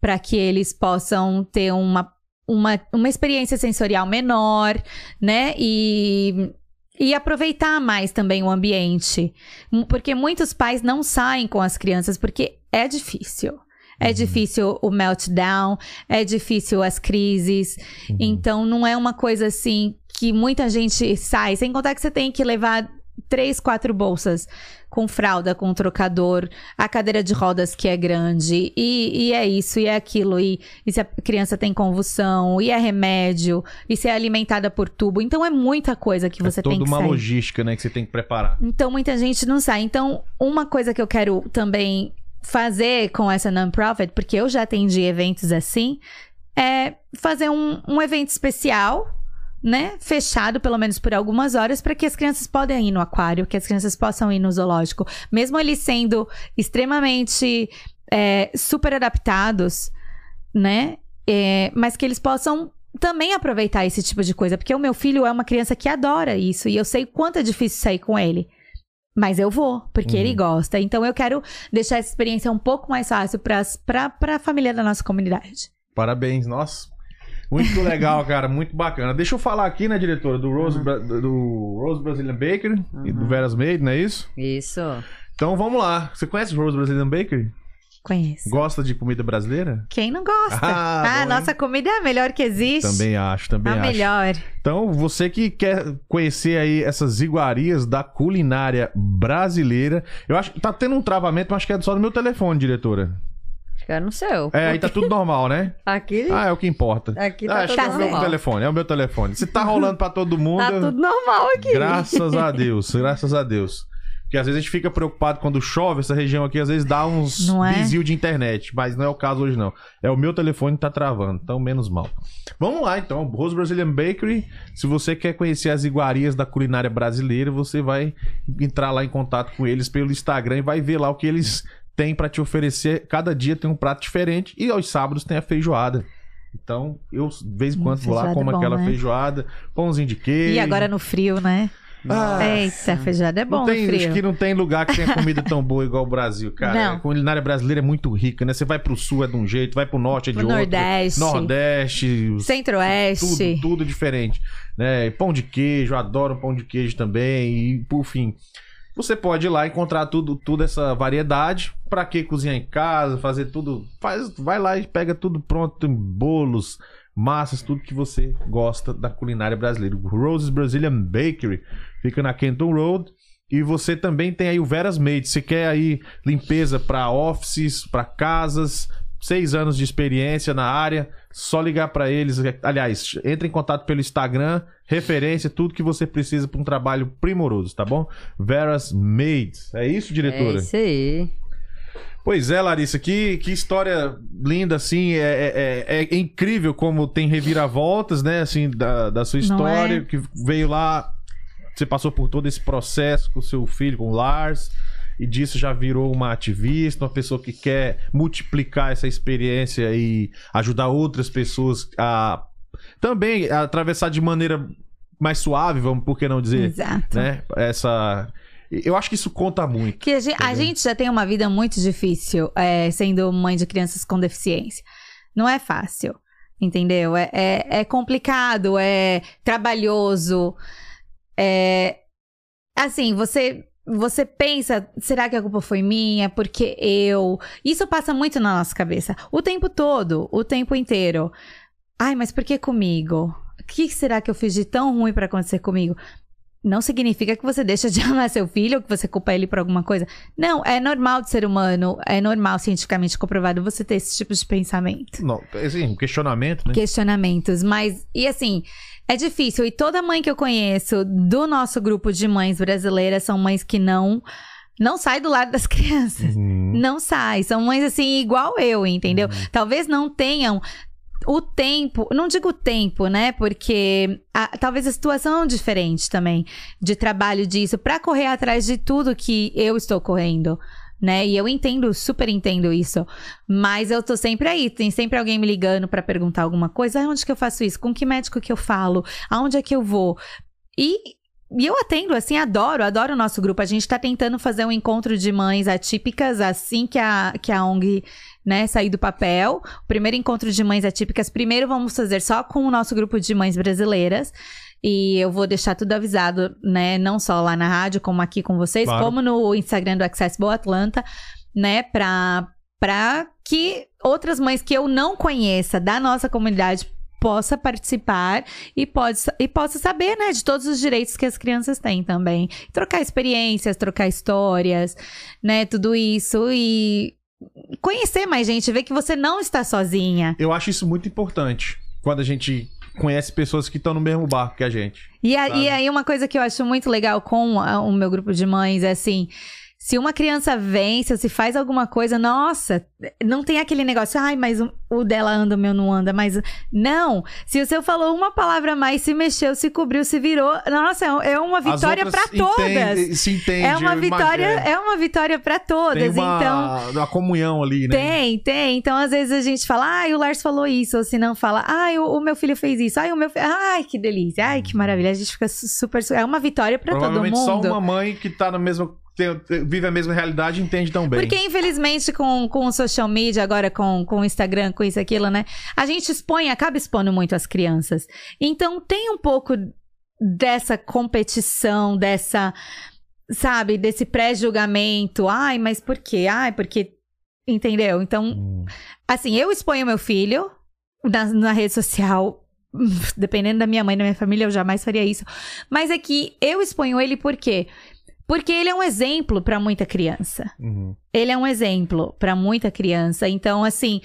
para que eles possam ter uma, uma, uma experiência sensorial menor, né? E. E aproveitar mais também o ambiente. Porque muitos pais não saem com as crianças porque é difícil. É Uhum. difícil o meltdown, é difícil as crises. Uhum. Então não é uma coisa assim que muita gente sai, sem contar que você tem que levar três, quatro bolsas com fralda, com trocador, a cadeira de rodas que é grande, e, e é isso, e é aquilo, e, e se a criança tem convulsão, e é remédio, e se é alimentada por tubo. Então é muita coisa que você é toda tem que uma sair. logística, né, que você tem que preparar. Então muita gente não sai. Então, uma coisa que eu quero também fazer com essa non-profit, porque eu já atendi eventos assim, é fazer um, um evento especial, né? Fechado, pelo menos por algumas horas, para que as crianças possam ir no aquário, que as crianças possam ir no zoológico. Mesmo eles sendo extremamente é, super adaptados, né? É, mas que eles possam também aproveitar esse tipo de coisa, porque o meu filho é uma criança que adora isso e eu sei quanto é difícil sair com ele. Mas eu vou, porque Uhum. ele gosta. Então eu quero deixar essa experiência um pouco mais fácil para a família da nossa comunidade. Parabéns, nossa. Muito legal, cara, muito bacana. Deixa eu falar aqui, né, diretora, do Rose, Bra- do Rose Brazilian Bakery e do Uhum. Veras Made, não é isso? Isso. Então vamos lá. Você conhece o Rose Brazilian Bakery? Conheço. Gosta de comida brasileira? Quem não gosta? Ah, Ah, bom, hein? nossa comida é a melhor que existe. Também acho, também a acho. melhor. Então, você que quer conhecer aí essas iguarias da culinária brasileira, eu acho que tá tendo um travamento, mas acho que é só no meu telefone, diretora. Acho que é no seu. É, aí tá tudo normal, né? Aqui, Ah, é o que importa. aqui Ah, tá acho tudo que é o meu telefone, é o meu telefone. Se tá rolando pra todo mundo, Tá tudo normal aqui. graças a Deus, graças a Deus. Porque às vezes a gente fica preocupado quando chove, essa região aqui às vezes dá uns Não é? de internet, mas não é o caso hoje não. É o meu telefone que tá travando, então menos mal. Vamos lá então, Rose Brazilian Bakery. Se você quer conhecer as iguarias da culinária brasileira, você vai entrar lá em contato com eles pelo Instagram e vai ver lá o que eles têm pra te oferecer. Cada dia tem um prato diferente e aos sábados tem a feijoada. Então, eu de vez em Hum, quando vou lá, feijoada como é bom, aquela né? feijoada, pãozinho de queijo. E agora no frio, né? Ah, Eita, feijoada é bom, não tem, frio. acho que não tem lugar que tenha comida tão boa igual o Brasil, cara. Não. A culinária brasileira é muito rica, né? Você vai pro sul é de um jeito, vai pro norte é de Pro outro. Nordeste. Nordeste. Centro-Oeste. Tudo, tudo diferente. Né? Pão de queijo, adoro pão de queijo também. E, por fim, você pode ir lá encontrar tudo, toda essa variedade. Pra que cozinhar em casa, fazer tudo. Faz, vai lá e pega tudo pronto, tem bolos, massas, tudo que você gosta da culinária brasileira. O Roses Brazilian Bakery fica na Kenton Road. E você também tem aí o Veras Made. Você quer aí limpeza para offices, para casas, seis anos de experiência na área, só ligar para eles. Aliás, entre em contato pelo Instagram, referência, tudo que você precisa para um trabalho primoroso, tá bom? Veras Made. É isso, É diretora? isso aí. Pois é, Larissa, que, que história linda, assim. É, é, é incrível como tem reviravoltas, né, assim, da, da sua história, é? que veio lá. Você passou por todo esse processo com o seu filho, com o Lars, e disso já virou uma ativista, uma pessoa que quer multiplicar essa experiência e ajudar outras pessoas a também a atravessar de maneira mais suave, vamos por que não dizer, Exato. né? Essa eu acho que isso conta muito. Que a gente, a gente já tem uma vida muito difícil é, sendo mãe de crianças com deficiência. Não é fácil, entendeu? É, é, é complicado, é trabalhoso. É. Assim, você. Você pensa, será que a culpa foi minha? Porque eu. Isso passa muito na nossa cabeça. O tempo todo, o tempo inteiro. Ai, mas por que comigo? O que será que eu fiz de tão ruim pra acontecer comigo? Não significa que você deixa de amar seu filho ou que você culpa ele por alguma coisa. Não, é normal de ser humano, é normal, cientificamente comprovado, você ter esse tipo de pensamento. Não, assim, um questionamento, né? Questionamentos. Mas, e assim, é difícil. E toda mãe que eu conheço do nosso grupo de mães brasileiras são mães que não. Não sai do lado das crianças. Uhum. Não sai. São mães assim, igual eu, entendeu? Talvez não tenham o tempo, não digo tempo, né? Porque a- talvez a situação é diferente também de trabalho disso, pra correr atrás de tudo que eu estou correndo. Né? E eu entendo, super entendo isso. Mas eu tô sempre aí. Tem sempre alguém me ligando pra perguntar alguma coisa. Ah, onde que eu faço isso? Com que médico que eu falo? Aonde é que eu vou? E, e eu atendo, assim, adoro, adoro o nosso grupo. A gente tá tentando fazer um encontro de mães atípicas assim que a, que a ONG né, sair do papel. O primeiro encontro de mães atípicas, primeiro vamos fazer só com o nosso grupo de mães brasileiras. E eu vou deixar tudo avisado, né? Não só lá na rádio, como aqui com vocês, Claro. como no Instagram do Accessible Atlanta, né? Pra, pra que outras mães que eu não conheça da nossa comunidade possa participar e, pode, e possa saber, né, de todos os direitos que as crianças têm também. Trocar experiências, trocar histórias, né, tudo isso e conhecer mais gente, ver que você não está sozinha. Eu acho isso muito importante. Quando a gente conhece pessoas que estão no mesmo barco que a gente. E, a- e aí, uma coisa que eu acho muito legal com a- o meu grupo de mães é assim. Se uma criança vence ou se faz alguma coisa, nossa, não tem aquele negócio, ai, mas o, dela anda, o meu não anda, mas. Não! Se o seu falou uma palavra a mais, se mexeu, se cobriu, se virou, nossa, é uma As vitória pra todas! se entende. É uma vitória, é, é uma vitória para todas. tem uma, Então, uma comunhão ali, né? tem, tem. Então, às vezes a gente fala, ai, o Lars falou isso, ou se não fala, ai, o, o meu filho fez isso, ai, o meu filho. Ai, que delícia, ai, que maravilha. A gente fica su- super. É uma vitória pra todo mundo. só uma mãe que tá na mesma. Tem- tem- vive a mesma realidade entende tão bem. Porque, infelizmente, com, com o social media, agora com, com o Instagram, com isso, aquilo, né? A gente expõe, acaba expondo muito as crianças. Então, tem um pouco dessa competição, dessa, sabe, desse pré-julgamento. Ai, mas por quê? Ai, porque. Entendeu? Então, Hum. Assim, eu exponho meu filho na, na rede social. Dependendo da minha mãe, da minha família, eu jamais faria isso. Mas é que eu exponho ele por quê? Porque ele é um exemplo para muita criança. Uhum. Ele é um exemplo para muita criança. Então, assim,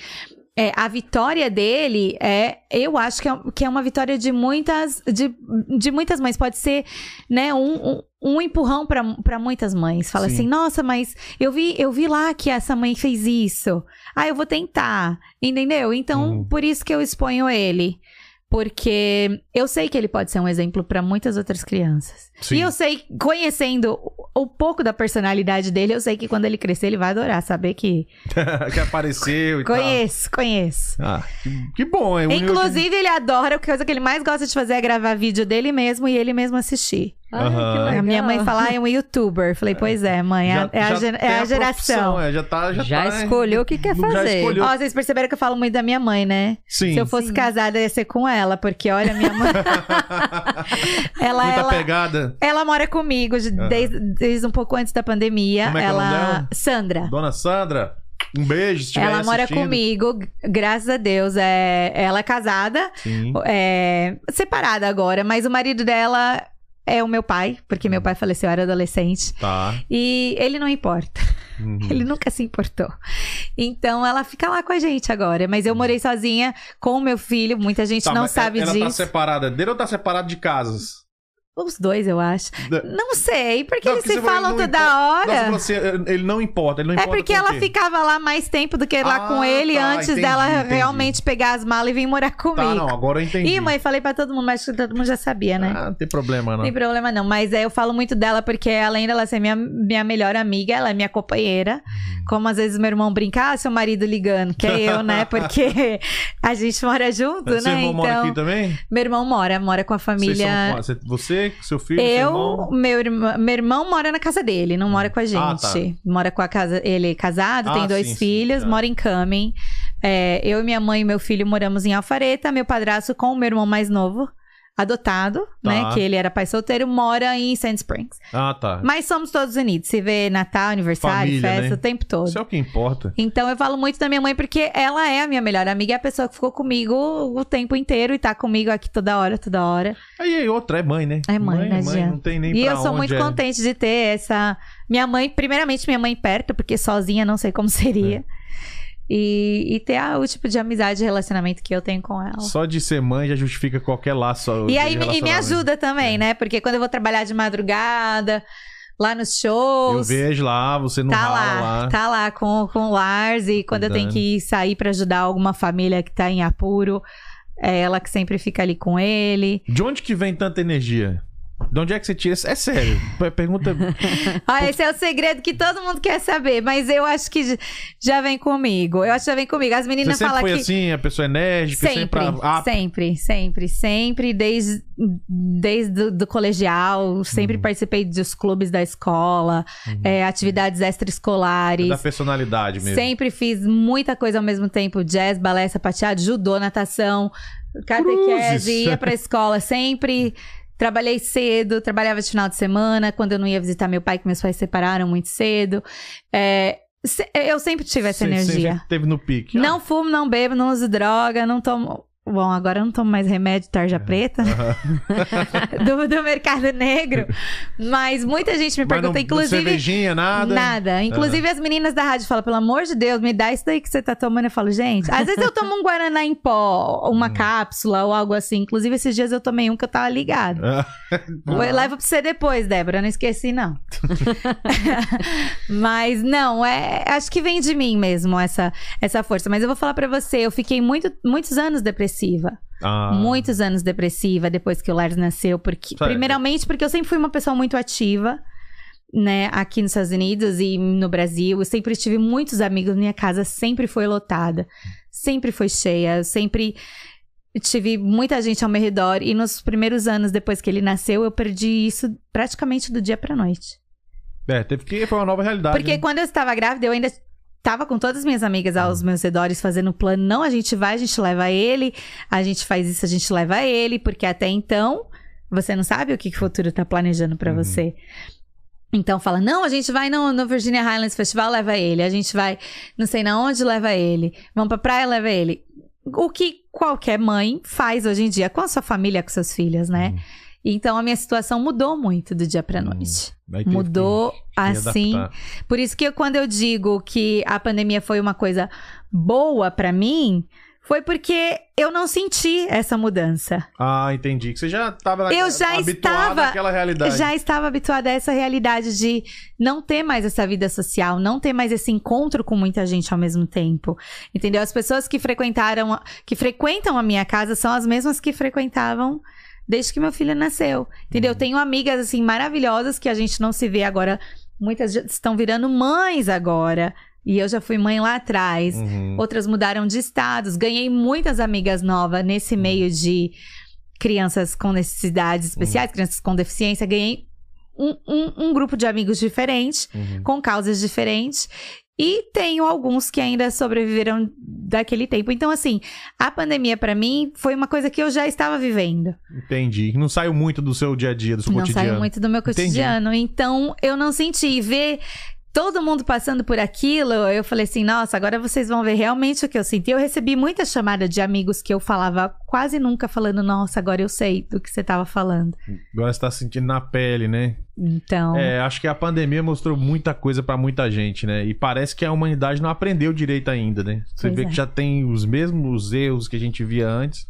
é, a vitória dele é, eu acho que é, que é uma vitória de muitas, de, de muitas mães. Pode ser, né, um, um, um empurrão para muitas mães. Fala Sim. assim, nossa, mas eu vi, eu vi lá que essa mãe fez isso. Ah, eu vou tentar, entendeu? Então, Uhum. por isso que eu exponho ele. Porque eu sei que ele pode ser um exemplo para muitas outras crianças. Sim. E eu sei, conhecendo o- pouco da personalidade dele, eu sei que quando ele crescer, ele vai adorar saber que. que apareceu e Conheço, conheço. tal. Ah, que, que bom, é que- Inclusive, ele adora, a coisa que ele mais gosta de fazer é gravar vídeo dele mesmo e ele mesmo assistir. Ai. A minha mãe fala, ah, é um youtuber. Falei, pois é, mãe, é, a- é a, já é a geração. profissão, é, já tá, já, Já tá, escolheu o que quer Já fazer. escolheu. Ó, vocês perceberam que eu falo muito da minha mãe, né? Sim. Se eu fosse casada, ia ser com ela, porque olha, minha mãe. ela, Muita ela, pegada. ela mora comigo desde, desde um pouco antes da pandemia. Como é que é ela. dela? Sandra. Dona Sandra, um beijo. Se Ela mora assistindo. comigo, graças a Deus. É, ela é casada, Sim. é, separada agora, mas o marido dela é o meu pai, porque meu pai faleceu, eu era adolescente. Tá. E ele não importa. Uhum. Ele nunca se importou. Então ela fica lá com a gente agora. Mas eu morei sozinha com o meu filho. Muita gente Tá, não mas sabe ela, ela tá disso. separada dele ou tá separada de casas? Os dois, eu acho. Não sei, porque Não, eles porque se falam toda importa. hora. Nossa, você, ele não importa, ele não É importa porque com o ela ficava lá mais tempo do que lá Ah, com ele tá, antes entendi, dela entendi. realmente pegar as malas e vir morar comigo. Tá, não, agora eu entendi. Ih, mãe, falei pra todo mundo, mas todo mundo já sabia, né? Ah, não tem problema, não. Tem problema não, mas é, eu falo muito dela porque além dela ser minha, minha melhor amiga, ela é minha companheira. Uhum. Como às vezes meu irmão brinca, ah, seu marido ligando, que é eu, né? Porque a gente mora junto, Seu né? irmão mora Então, aqui também? meu irmão mora, mora com a família. são- você- você, seu filho, seu Eu, irmão? meu irmão, meu irmão mora na casa dele, não mora com a gente. Ah, tá. Mora com a casa, ele é casado, Ah, tem dois sim, sim, filhos, tá. mora em Camin. É, eu, minha mãe e meu filho moramos em Alfareta, meu padrasto com o meu irmão mais novo, adotado, Tá. né? Que ele era pai solteiro, mora em Sand Springs. Ah, tá. Mas somos todos unidos. Se vê Natal, aniversário, Família, festa, né? o tempo todo. Isso é o que importa. Então eu falo muito da minha mãe porque ela é a minha melhor amiga, é a pessoa que ficou comigo o tempo inteiro e tá comigo aqui toda hora, toda hora. Aí aí outra é mãe, né? É mãe, não adianta. não tem nem E eu sou muito é. contente de ter essa. Minha mãe, primeiramente, minha mãe perto, porque sozinha não sei como seria. É. E, e ter a- o tipo de amizade e relacionamento que eu tenho com ela. Só de ser mãe já justifica qualquer laço. E aí me- e me ajuda também, É. né? Porque quando eu vou trabalhar de madrugada, lá nos Eu shows. vejo lá, você não Tá lá, lá. tá lá com, com o Lars e quando eu tenho que sair pra ajudar alguma família que tá em apuro, é ela que sempre fica ali com ele. De onde que vem tanta energia? De onde é que você tira? É sério. Pergunta. Ah, esse é o segredo que todo mundo quer saber, mas eu acho que já vem comigo. Eu acho que já vem comigo. As Você meninas sempre falam foi que assim, a pessoa enérgica, sempre. sempre, ah, sempre, sempre, sempre, desde, desde do, do colegial, sempre Uhum. participei dos clubes da escola, é, atividades é extraescolares. da personalidade mesmo. Sempre fiz muita coisa ao mesmo tempo: jazz, balé, sapateado, judô, natação, catequese, Cruzes. ia pra escola sempre. Trabalhei cedo, trabalhava de final de semana, quando eu não ia visitar meu pai, que meus pais se separaram muito cedo. É, eu sempre tive essa você energia. sempre teve no pique. Não fumo, não bebo, não uso droga, não tomo. Bom, agora eu não tomo mais remédio tarja preta do, do mercado negro. Mas muita gente me Mas não, pergunta, inclusive. cervejinha, nada. Nada. Inclusive, as meninas da rádio falam, pelo amor de Deus, me dá isso daí que você tá tomando. Eu falo, gente, às vezes eu tomo um Guaraná em pó, Hum. uma cápsula ou algo assim. Inclusive, esses dias eu tomei um que eu tava ligado. Ah, Eu levo pra você depois, Débora. eu Não esqueci, não. Mas não, é, acho que vem de mim mesmo essa, essa força. Mas eu vou falar pra você, eu fiquei muito, muitos anos depressiva. Ah. Muitos anos depressiva depois que o Lars nasceu. Porque, primeiramente, porque eu sempre fui uma pessoa muito ativa. Né, aqui nos Estados Unidos e no Brasil, eu sempre tive muitos amigos, minha casa sempre foi lotada, sempre foi cheia, eu sempre tive muita gente ao meu redor e nos primeiros anos depois que ele nasceu, eu perdi isso praticamente do dia pra noite. É, teve que. Foi uma nova realidade. Porque né? quando eu estava grávida, eu ainda estava com todas as minhas amigas aos meus redores fazendo plano. Não, a gente vai, a gente leva ele, a gente faz isso, a gente leva ele, porque até então você não sabe o que, que o futuro tá planejando pra Uhum. você. Então fala, não, a gente vai no, no Virginia Highlands Festival, leva ele. A gente vai não sei na onde, leva ele. Vamos pra praia, leva ele. O que qualquer mãe faz hoje em dia com a sua família, com seus filhos, né? Uhum. Então a minha situação mudou muito do dia pra Hum. noite. Teve Mudou assim. Por isso que eu- quando eu digo que a pandemia foi uma coisa boa pra mim, foi porque eu não senti essa mudança. Ah, entendi. Que você já estava Eu já estava- àquela realidade. Já estava habituada a essa realidade de não ter mais essa vida social, não ter mais esse encontro com muita gente ao mesmo tempo. Entendeu? As pessoas que frequentaram, que frequentam a minha casa são as mesmas que frequentavam desde que meu filho nasceu. Entendeu? Eu tenho amigas assim maravilhosas que a gente não se vê agora. Muitas estão virando mães agora. E eu já fui mãe lá atrás. Uhum. Outras mudaram de estados. Ganhei muitas amigas novas nesse meio de crianças com necessidades especiais, crianças com deficiência, ganhei um, um, um grupo de amigos diferentes, Uhum. com causas diferentes. E tenho alguns que ainda sobreviveram daquele tempo. Então, assim, a pandemia pra mim foi uma coisa que eu já estava vivendo. Entendi. Não saiu muito do seu dia a dia, do seu Não cotidiano. saiu muito do meu Entendi. cotidiano. Então, eu não senti. Ver todo mundo passando por aquilo, eu falei assim: nossa, agora vocês vão ver realmente o que eu senti. Eu recebi muita chamada de amigos que eu falava quase nunca falando: nossa, agora eu sei do que você estava falando. Agora você tá sentindo na pele, né? Então. É, acho que a pandemia mostrou muita coisa pra muita gente, né? E parece que a humanidade não aprendeu direito ainda, né? Você Pois vê é. que já tem os mesmos erros que a gente via antes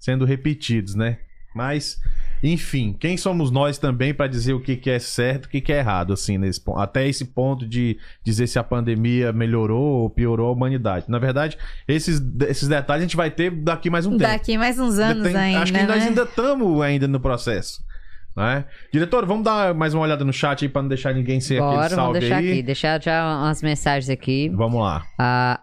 sendo repetidos, né? Mas, enfim, quem somos nós também pra dizer o que, que é certo e o que, que é errado, assim, nesse ponto. Até esse ponto de dizer se a pandemia melhorou ou piorou a humanidade. Na verdade, esses, esses detalhes a gente vai ter daqui mais um tempo. Daqui mais uns anos Tem- ainda. Acho que nós né? ainda estamos ainda no processo. Né? Diretor, vamos dar mais uma olhada no chat aí pra não deixar ninguém sem aquele Bora, vamos salve deixar aí. aqui. Deixar já umas mensagens aqui. Vamos lá. A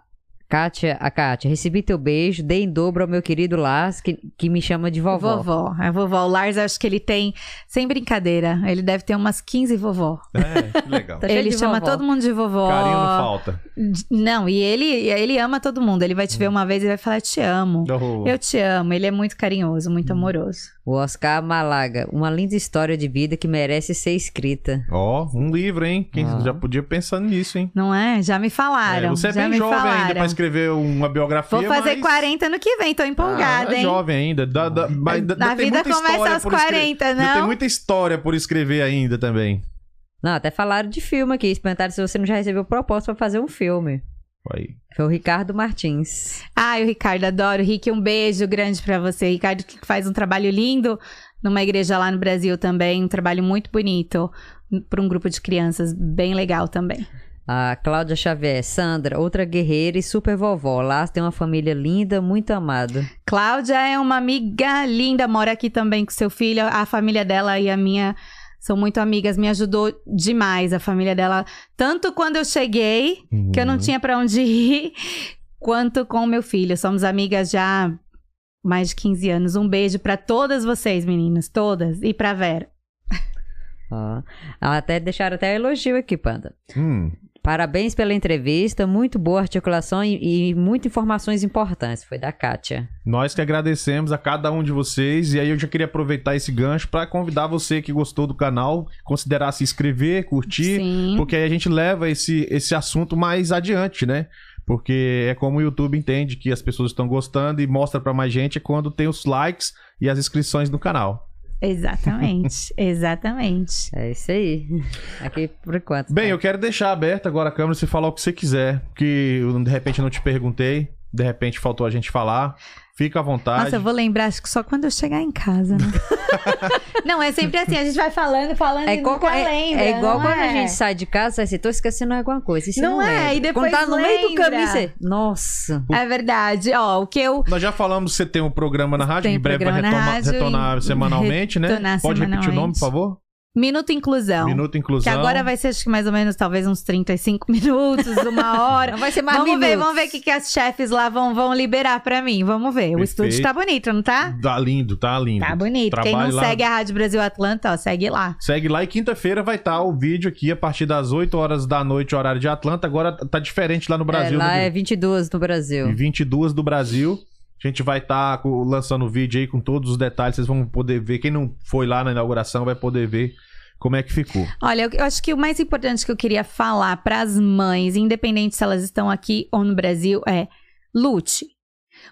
Kátia, a Kátia, recebi teu beijo, dei em dobro ao meu querido Lars, que, que me chama de vovó. Vovó. A vovó. O Lars, acho que ele tem, sem brincadeira, ele deve ter umas 15 vovó. É, que legal. Tá cheio ele chama vovó. todo mundo de vovó. Carinho não falta. Não, e ele, ele ama todo mundo. Ele vai te ver uma vez e vai falar: Te amo. Oh, Eu te amo. Ele é muito carinhoso, muito amoroso. O Oscar Malaga, uma linda história de vida que merece ser escrita. Ó, um livro, hein? Quem Ah. já podia pensar nisso, hein? Não é? Já me falaram. É, você é já bem jovem falaram. ainda pra escrever uma biografia. Vou fazer mas... 40 no que vem, tô empolgada, Ah, é hein? jovem ainda. Dá, dá, mas ainda tem vida começa aos por escrever. 40, Ainda Tem não? muita história por escrever ainda também. Não, até falaram de filme aqui. Perguntaram se você não já recebeu proposta pra fazer um filme. Aí. Foi o Ricardo Martins. Ai, o Ricardo, adoro. Rick, um beijo grande pra você. Ricardo que faz um trabalho lindo numa igreja lá no Brasil também. Um trabalho muito bonito para um grupo de crianças. Bem legal também. A Cláudia Xavier, Sandra, outra guerreira e super vovó. Lá tem uma família linda, muito amada. Cláudia é uma amiga linda, mora aqui também com seu filho. A família dela e a minha são muito amigas, me ajudou demais a família dela, tanto quando eu cheguei, que eu não Uhum. tinha pra onde ir, quanto com o meu filho. Somos amigas já há mais de 15 anos. Um beijo pra todas vocês, meninas, todas, e pra Vera. Ela até deixaram até elogio aqui, Panda. Hum, Parabéns pela entrevista, muito boa articulação e, e muitas informações importantes. Foi da Kátia. nós que agradecemos a cada um de vocês. E aí eu já queria aproveitar esse gancho pra convidar você que gostou do canal, considerar se inscrever, curtir. Sim. Porque aí a gente leva esse, esse assunto mais adiante, né? Porque é como o YouTube entende que as pessoas estão gostando e mostra pra mais gente é quando tem os likes e as inscrições no canal. Exatamente, exatamente. É isso aí. Aqui por enquanto. Bem, tá? eu quero deixar aberta agora a câmera e você falar o que você quiser. Que eu, de repente eu não te perguntei, de repente faltou a gente falar. Fica à vontade. Nossa, eu vou lembrar, acho que só quando eu chegar em casa, né? não, é sempre assim, a gente vai falando, falando É e igual, nunca é, lembra. é igual quando a é? gente sai de casa, assim, tô esquecendo alguma coisa. Você Não não, é, lembra. e depois Quando tá no meio do caminho, você... Nossa. É verdade. Ó, o que eu. Nós já falamos que você tem um programa na rádio, Tem em breve vai retoma- rádio retornar e semanalmente, né? retornar Pode repetir o nome, semanalmente. por favor? Minuto Inclusão. Minuto Que Inclusão. agora vai ser, acho que mais ou menos, talvez uns 35 minutos, uma hora. Vai ser mais vamos ver, vamos ver o que, que as chefes lá vão, vão liberar pra mim. Vamos ver. O Perfeito. estúdio tá bonito, não tá? Tá lindo, tá lindo. Tá bonito. Quem Trabalhe não lá. segue a Rádio Brasil Atlanta, ó, segue lá. Segue lá e quinta-feira vai estar o vídeo aqui a partir das 8 horas da noite, horário de Atlanta. Agora tá diferente lá no Brasil. é, lá né? é 22 no Brasil. E 22 do Brasil. A gente vai estar lançando o vídeo aí com todos os detalhes. Vocês vão poder ver. Quem não foi lá na inauguração vai poder ver como é que ficou. Olha, eu, eu acho que o mais importante que eu queria falar para as mães, independente se elas estão aqui ou no Brasil, é lute.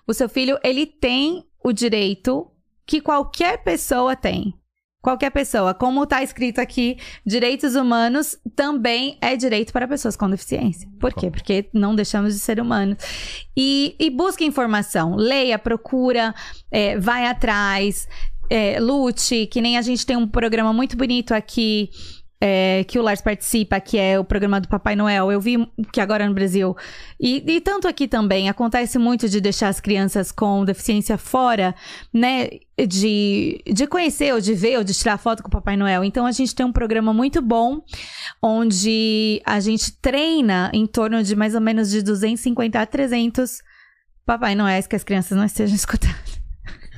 O seu filho, ele tem o direito que qualquer pessoa tem. Qualquer pessoa. Como tá escrito aqui, direitos humanos também é direito para pessoas com deficiência. Por quê? Porque não deixamos de ser humanos. E, e busque informação. Leia, procura, é, vai atrás é, lute, que nem a gente tem um programa muito bonito aqui. É, que o Lars participa, que é o programa do Papai Noel. Eu vi que agora no Brasil. E, e tanto aqui também, acontece muito de deixar as crianças com deficiência fora, né? De, de conhecer, ou de ver, ou de tirar foto com o Papai Noel. Então a gente tem um programa muito bom, onde a gente treina em torno de mais ou menos de 250 a 300 Papai Noéis que as crianças não estejam escutando.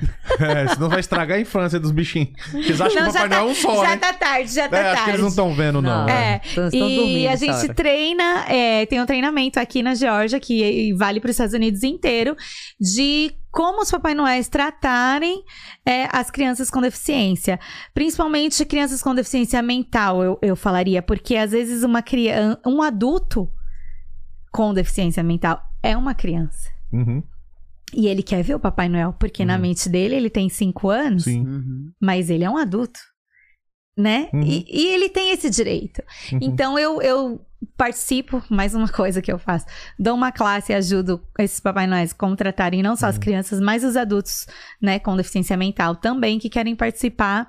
É, senão vai estragar a infância dos bichinhos. Eles acham que o Papai já, Noel é um só, já né? tá tarde, já tá É, tarde. acho que eles não estão vendo, não. Não. né? É, Estão- e a gente treina, é, tem um treinamento aqui na Geórgia que vale para os Estados Unidos inteiro de como os Papai Noéis tratarem é, as crianças com deficiência. Principalmente crianças com deficiência mental, eu, eu falaria, porque às vezes uma criança, um adulto com deficiência mental é uma criança. Uhum, E ele quer ver o Papai Noel, porque na Uhum. mente dele ele tem cinco anos, sim. Uhum. mas ele é um adulto. Né? Uhum. E, e ele tem esse direito. Uhum. Então eu, eu participo, mais uma coisa que eu faço, dou uma classe e ajudo esses Papai Noéis a contratarem não só as crianças, mas os adultos, né, com deficiência mental também que querem participar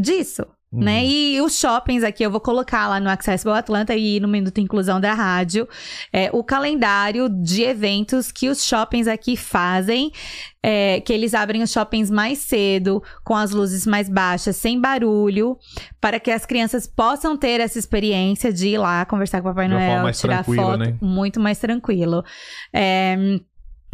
disso. Uhum. Né? E os shoppings aqui, eu vou colocar lá no Accessible Atlanta e no Minuto Inclusão da Rádio é, o calendário de eventos que os shoppings aqui fazem, é, que eles abrem os shoppings mais cedo, com as luzes mais baixas, sem barulho, para que as crianças possam ter essa experiência de ir lá conversar com o Papai Noel, tirar foto, né? muito mais tranquilo. É,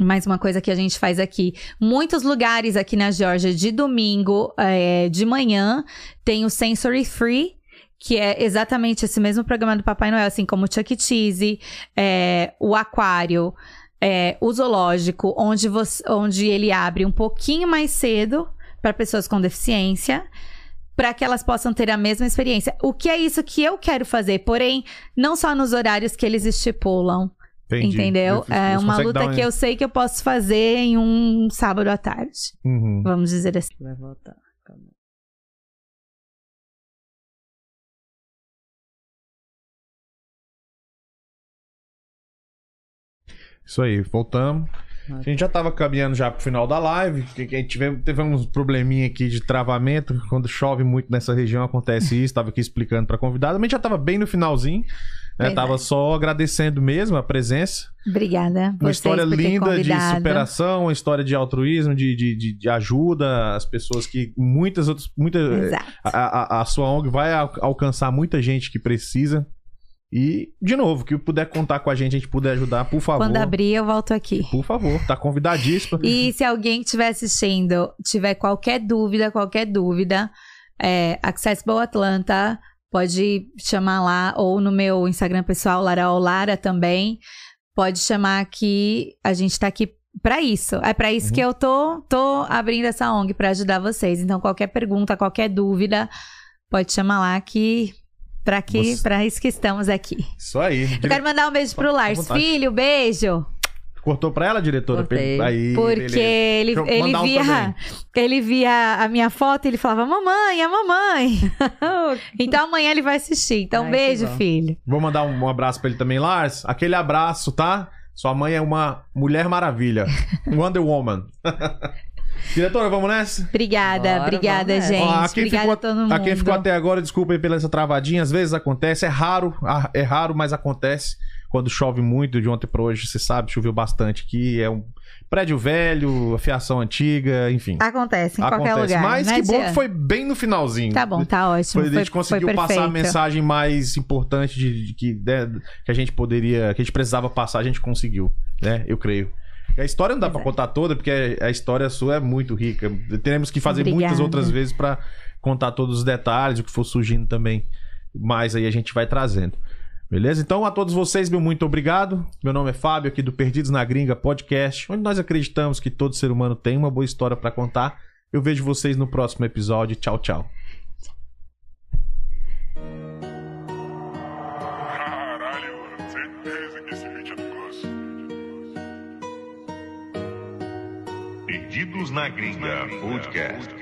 mais uma coisa que a gente faz aqui. Muitos lugares aqui na Geórgia, de domingo, é, de manhã, tem o Sensory Free, que é exatamente esse mesmo programa do Papai Noel, assim como o Chuck E. Cheese, é, o Aquário, é, o Zoológico, onde, você, onde ele abre um pouquinho mais cedo para pessoas com deficiência. Para que elas possam ter a mesma experiência. O que é isso que eu quero fazer, porém, não só nos horários que eles estipulam. Entendi. Entendeu? É uma luta um- que eu sei que eu posso fazer em um sábado à tarde. Uhum. Vamos dizer assim. Vai voltar. Calma. Isso aí, voltamos. A gente já tava caminhando já pro final da live. Tivemos, teve uns probleminha aqui de travamento. Quando chove muito nessa região acontece isso. Tava aqui explicando pra convidada. Mas gente já tava bem no finalzinho. Né? Tava só agradecendo mesmo a presença. Obrigada. Uma história linda de superação, uma história de altruísmo, de, de, de, ajuda às pessoas que muitas outras. Muita, Exato. a, a, a sua ONG vai al- alcançar muita gente que precisa. E, de novo, que puder contar com a gente, a gente puder ajudar, por favor. Quando abrir, eu volto aqui. Por favor, tá convidadíssimo. E se alguém que estiver assistindo tiver qualquer dúvida, qualquer dúvida, é, Accessible Atlanta, pode chamar lá, ou no meu Instagram pessoal, Lara Lara também. Pode chamar que a gente tá aqui pra isso. É pra isso Uhum. que eu tô, tô abrindo essa ONG pra ajudar vocês. Então, qualquer pergunta, qualquer dúvida, pode chamar lá que. Pra, que, Você- pra isso que estamos aqui. Isso aí. Eu quero mandar um beijo pro Lars. Filho, beijo. Cortou pra ela, diretora? Cortei. Aí, Porque beleza. ele, Deixa eu ele um via. também. ele via a minha foto e ele falava, mamãe, a mamãe. então amanhã ele vai assistir. Então, Ai, beijo, filho. Vou mandar um, um abraço pra ele também, Lars. Aquele abraço, tá? Sua mãe é uma mulher maravilha. Wonder Woman. Diretora, vamos nessa? Obrigada, Bora, obrigada, gente. Ó, a quem obrigada ficou- a todo mundo. A quem ficou até agora, desculpa aí pela essa travadinha. Às vezes acontece, é raro, ah, é raro, mas acontece. Quando chove muito, de ontem pra hoje, você sabe, choveu bastante aqui. É um prédio velho, fiação antiga, enfim. Acontece em qualquer acontece. lugar. Mas não que bom que foi bem no finalzinho. Tá bom, tá ótimo. Foi, a gente foi, conseguiu foi passar a mensagem mais importante de, de que, né, que a gente poderia, que a gente precisava passar, a gente conseguiu, né? Eu creio. A história não dá Exato. contar toda, porque a história sua é muito rica. Teremos que fazer Obrigada. muitas outras vezes pra contar todos os detalhes, o que for surgindo também. Mas aí a gente vai trazendo. Beleza? Então, a todos vocês, meu muito obrigado. Meu nome é Fábio, aqui do Perdidos na Gringa Podcast, onde nós acreditamos que todo ser humano tem uma boa história pra contar. Eu vejo vocês no próximo episódio. Tchau, tchau. Caralho, mano, certeza que esse vídeo é do gosto. Perdidos na Gringa Podcast.